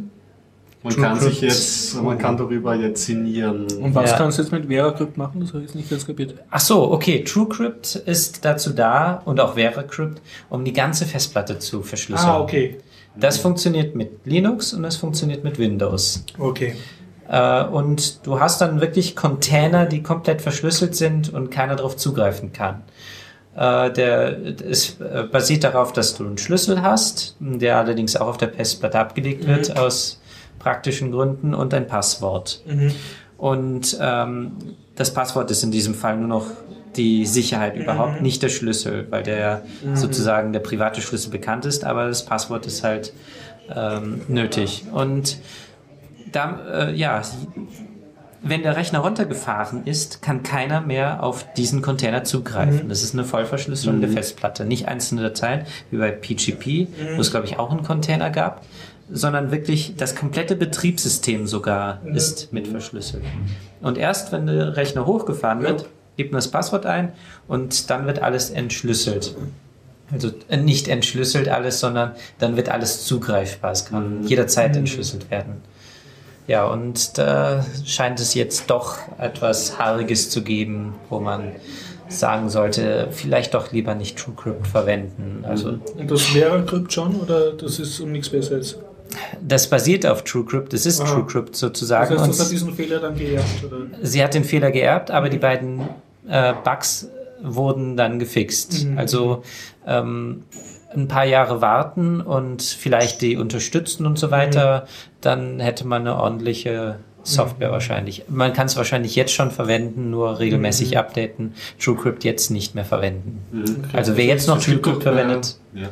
Man kann sich jetzt, man kann darüber jetzt signieren. Und was Ja. kannst du jetzt mit VeraCrypt machen? Das habe ich jetzt nicht ganz kapiert. Ach so, okay. TrueCrypt ist dazu da und auch VeraCrypt, um die ganze Festplatte zu verschlüsseln. Ah, okay. Das funktioniert mit Linux und das funktioniert mit Windows. Okay. Äh, und du hast dann wirklich Container, die komplett verschlüsselt sind und keiner darauf zugreifen kann. Äh, der, es äh, basiert darauf, dass du einen Schlüssel hast, der allerdings auch auf der Festplatte abgelegt wird aus praktischen Gründen und ein Passwort. Mhm. Und ähm, das Passwort ist in diesem Fall nur noch die Sicherheit überhaupt, nicht der Schlüssel, weil der sozusagen der private Schlüssel bekannt ist, aber das Passwort ist halt ähm, nötig. Und da, äh, ja, wenn der Rechner runtergefahren ist, kann keiner mehr auf diesen Container zugreifen. Das ist eine Vollverschlüsselung der Festplatte. Nicht einzelne Dateien, wie bei PGP, wo es, glaube ich, auch einen Container gab, sondern wirklich das komplette Betriebssystem sogar ist mit verschlüsselt. Und erst, wenn der Rechner hochgefahren wird, gibt man das Passwort ein und dann wird alles entschlüsselt. Also äh, nicht entschlüsselt alles, sondern dann wird alles zugreifbar. Es kann jederzeit entschlüsselt werden. Ja, und da scheint es jetzt doch etwas Haariges zu geben, wo man sagen sollte, vielleicht doch lieber nicht TrueCrypt verwenden. Also Und das VeraCrypt schon oder das ist um nichts besser jetzt? Das basiert auf TrueCrypt, das ist Aha. TrueCrypt Das sozusagen. heißt, das hat Und diesen Fehler dann geerbt, oder? sie hat den Fehler geerbt, aber die beiden äh, Bugs wurden dann gefixt. Mhm. Also ähm, ein paar Jahre warten und vielleicht die unterstützen und so weiter, dann hätte man eine ordentliche Software wahrscheinlich. Man kann es wahrscheinlich jetzt schon verwenden, nur regelmäßig updaten. TrueCrypt jetzt nicht mehr verwenden. Also wer jetzt noch Es TrueCrypt verwendet, Ja.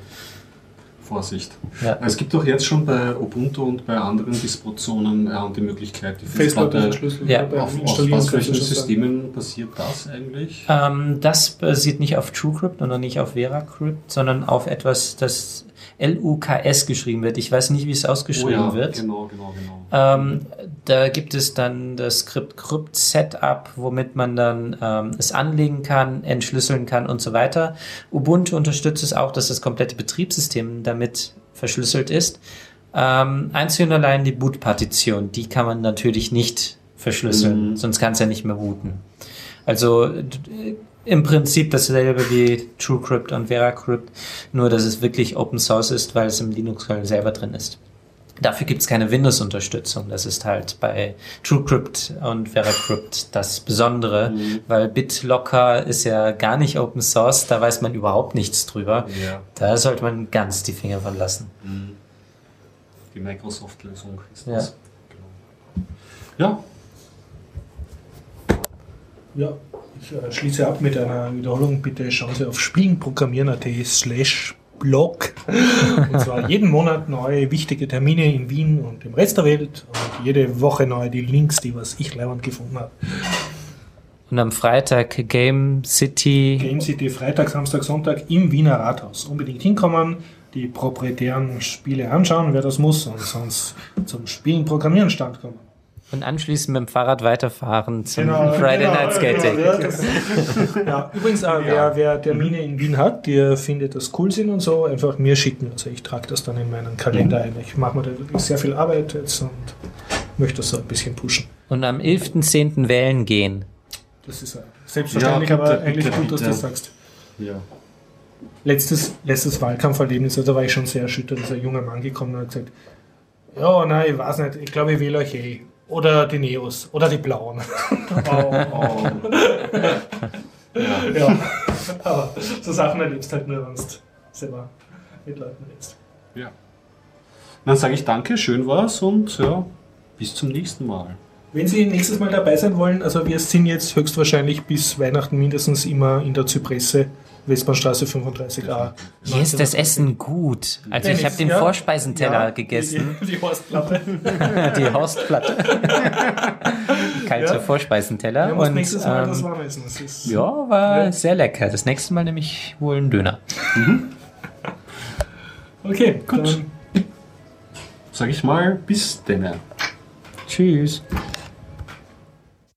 Vorsicht. Ja. Es gibt doch jetzt schon bei Ubuntu und bei anderen Distributionen äh, die Möglichkeit, die Festplatte. Ja. auf, auf was welchen. Systemen basiert das eigentlich? Ähm, das basiert nicht auf TrueCrypt und auch nicht auf VeraCrypt, sondern auf etwas, das LUKS geschrieben wird. Ich weiß nicht, wie es ausgeschrieben wird. genau, genau, genau. Ähm, da gibt es dann das Skript Crypt Setup, womit man dann ähm, es anlegen kann, entschlüsseln kann und so weiter. Ubuntu unterstützt es auch, dass das komplette Betriebssystem damit verschlüsselt ist. Ähm, einzig und allein die Boot-Partition, die kann man natürlich nicht verschlüsseln, Mhm. sonst kann es ja nicht mehr booten. Also im Prinzip dasselbe wie TrueCrypt und VeraCrypt, nur dass es wirklich Open Source ist, weil es im Linux-Kernel selber drin ist. Dafür gibt es keine Windows-Unterstützung. Das ist halt bei TrueCrypt und VeraCrypt das Besondere, weil BitLocker ist ja gar nicht Open Source, da weiß man überhaupt nichts drüber. Ja, Da sollte man ganz die Finger von lassen. die Microsoft-Lösung ist Ja. das. Genau. Ja, Ja, schließe ab mit einer Wiederholung. Bitte schauen Sie auf spielenprogrammieren.at slash blog. Und zwar jeden Monat neue wichtige Termine in Wien und im Rest der Welt. Und jede Woche neu die Links, die was ich leibend gefunden habe. Und am Freitag Game City. Game City Freitag, Samstag, Sonntag im Wiener Rathaus. Unbedingt hinkommen, die proprietären Spiele anschauen, wer das muss, und sonst zum Spielen Programmieren Stand kommen. Und anschließend mit dem Fahrrad weiterfahren zum Genau, Friday genau, Night Skating. genau, ja, das- ja, übrigens, äh, wer, wer Termine in Wien hat, die findet das cool sind und so, einfach mir schicken. Also ich trage das dann in meinen Kalender ein. Ich mache mir da wirklich sehr viel Arbeit jetzt und möchte das so ein bisschen pushen. Und am 11.10. wählen gehen. Das ist äh, selbstverständlich, Ja, bitte, aber eigentlich bitte, gut, dass du bitte. das sagst. ja. Letztes, letztes Wahlkampferlebnis, also da war ich schon sehr erschüttert, ist ein junger Mann gekommen und hat gesagt, Ja, nein, ich weiß nicht. Ich glaube, ich wähle euch eh. Oder die Neos. Oder die Blauen. Oh, ja. Aber so Sachen erlebst halt nur, wenn du selber mit Leuten redest. Ja. Dann sage ich danke, schön war's und ja, bis zum nächsten Mal. Wenn Sie nächstes Mal dabei sein wollen, also wir sind jetzt höchstwahrscheinlich bis Weihnachten mindestens immer in der Zypresse, Westbahnstraße 35a. Hier ist das Essen gut. Also ich habe den Ja. Vorspeisenteller Ja, gegessen, Die, die Horstplatte. die Horstplatte. Kalte Ja. Vorspeisenteller. Wir haben uns Und nächstes Mal das ähm, warm essen. Das ist, ja, war Ja. sehr lecker. Das nächste Mal nämlich wohl ein Döner. Okay, Gut. Dann Sag ich mal, bis denne. Tschüss.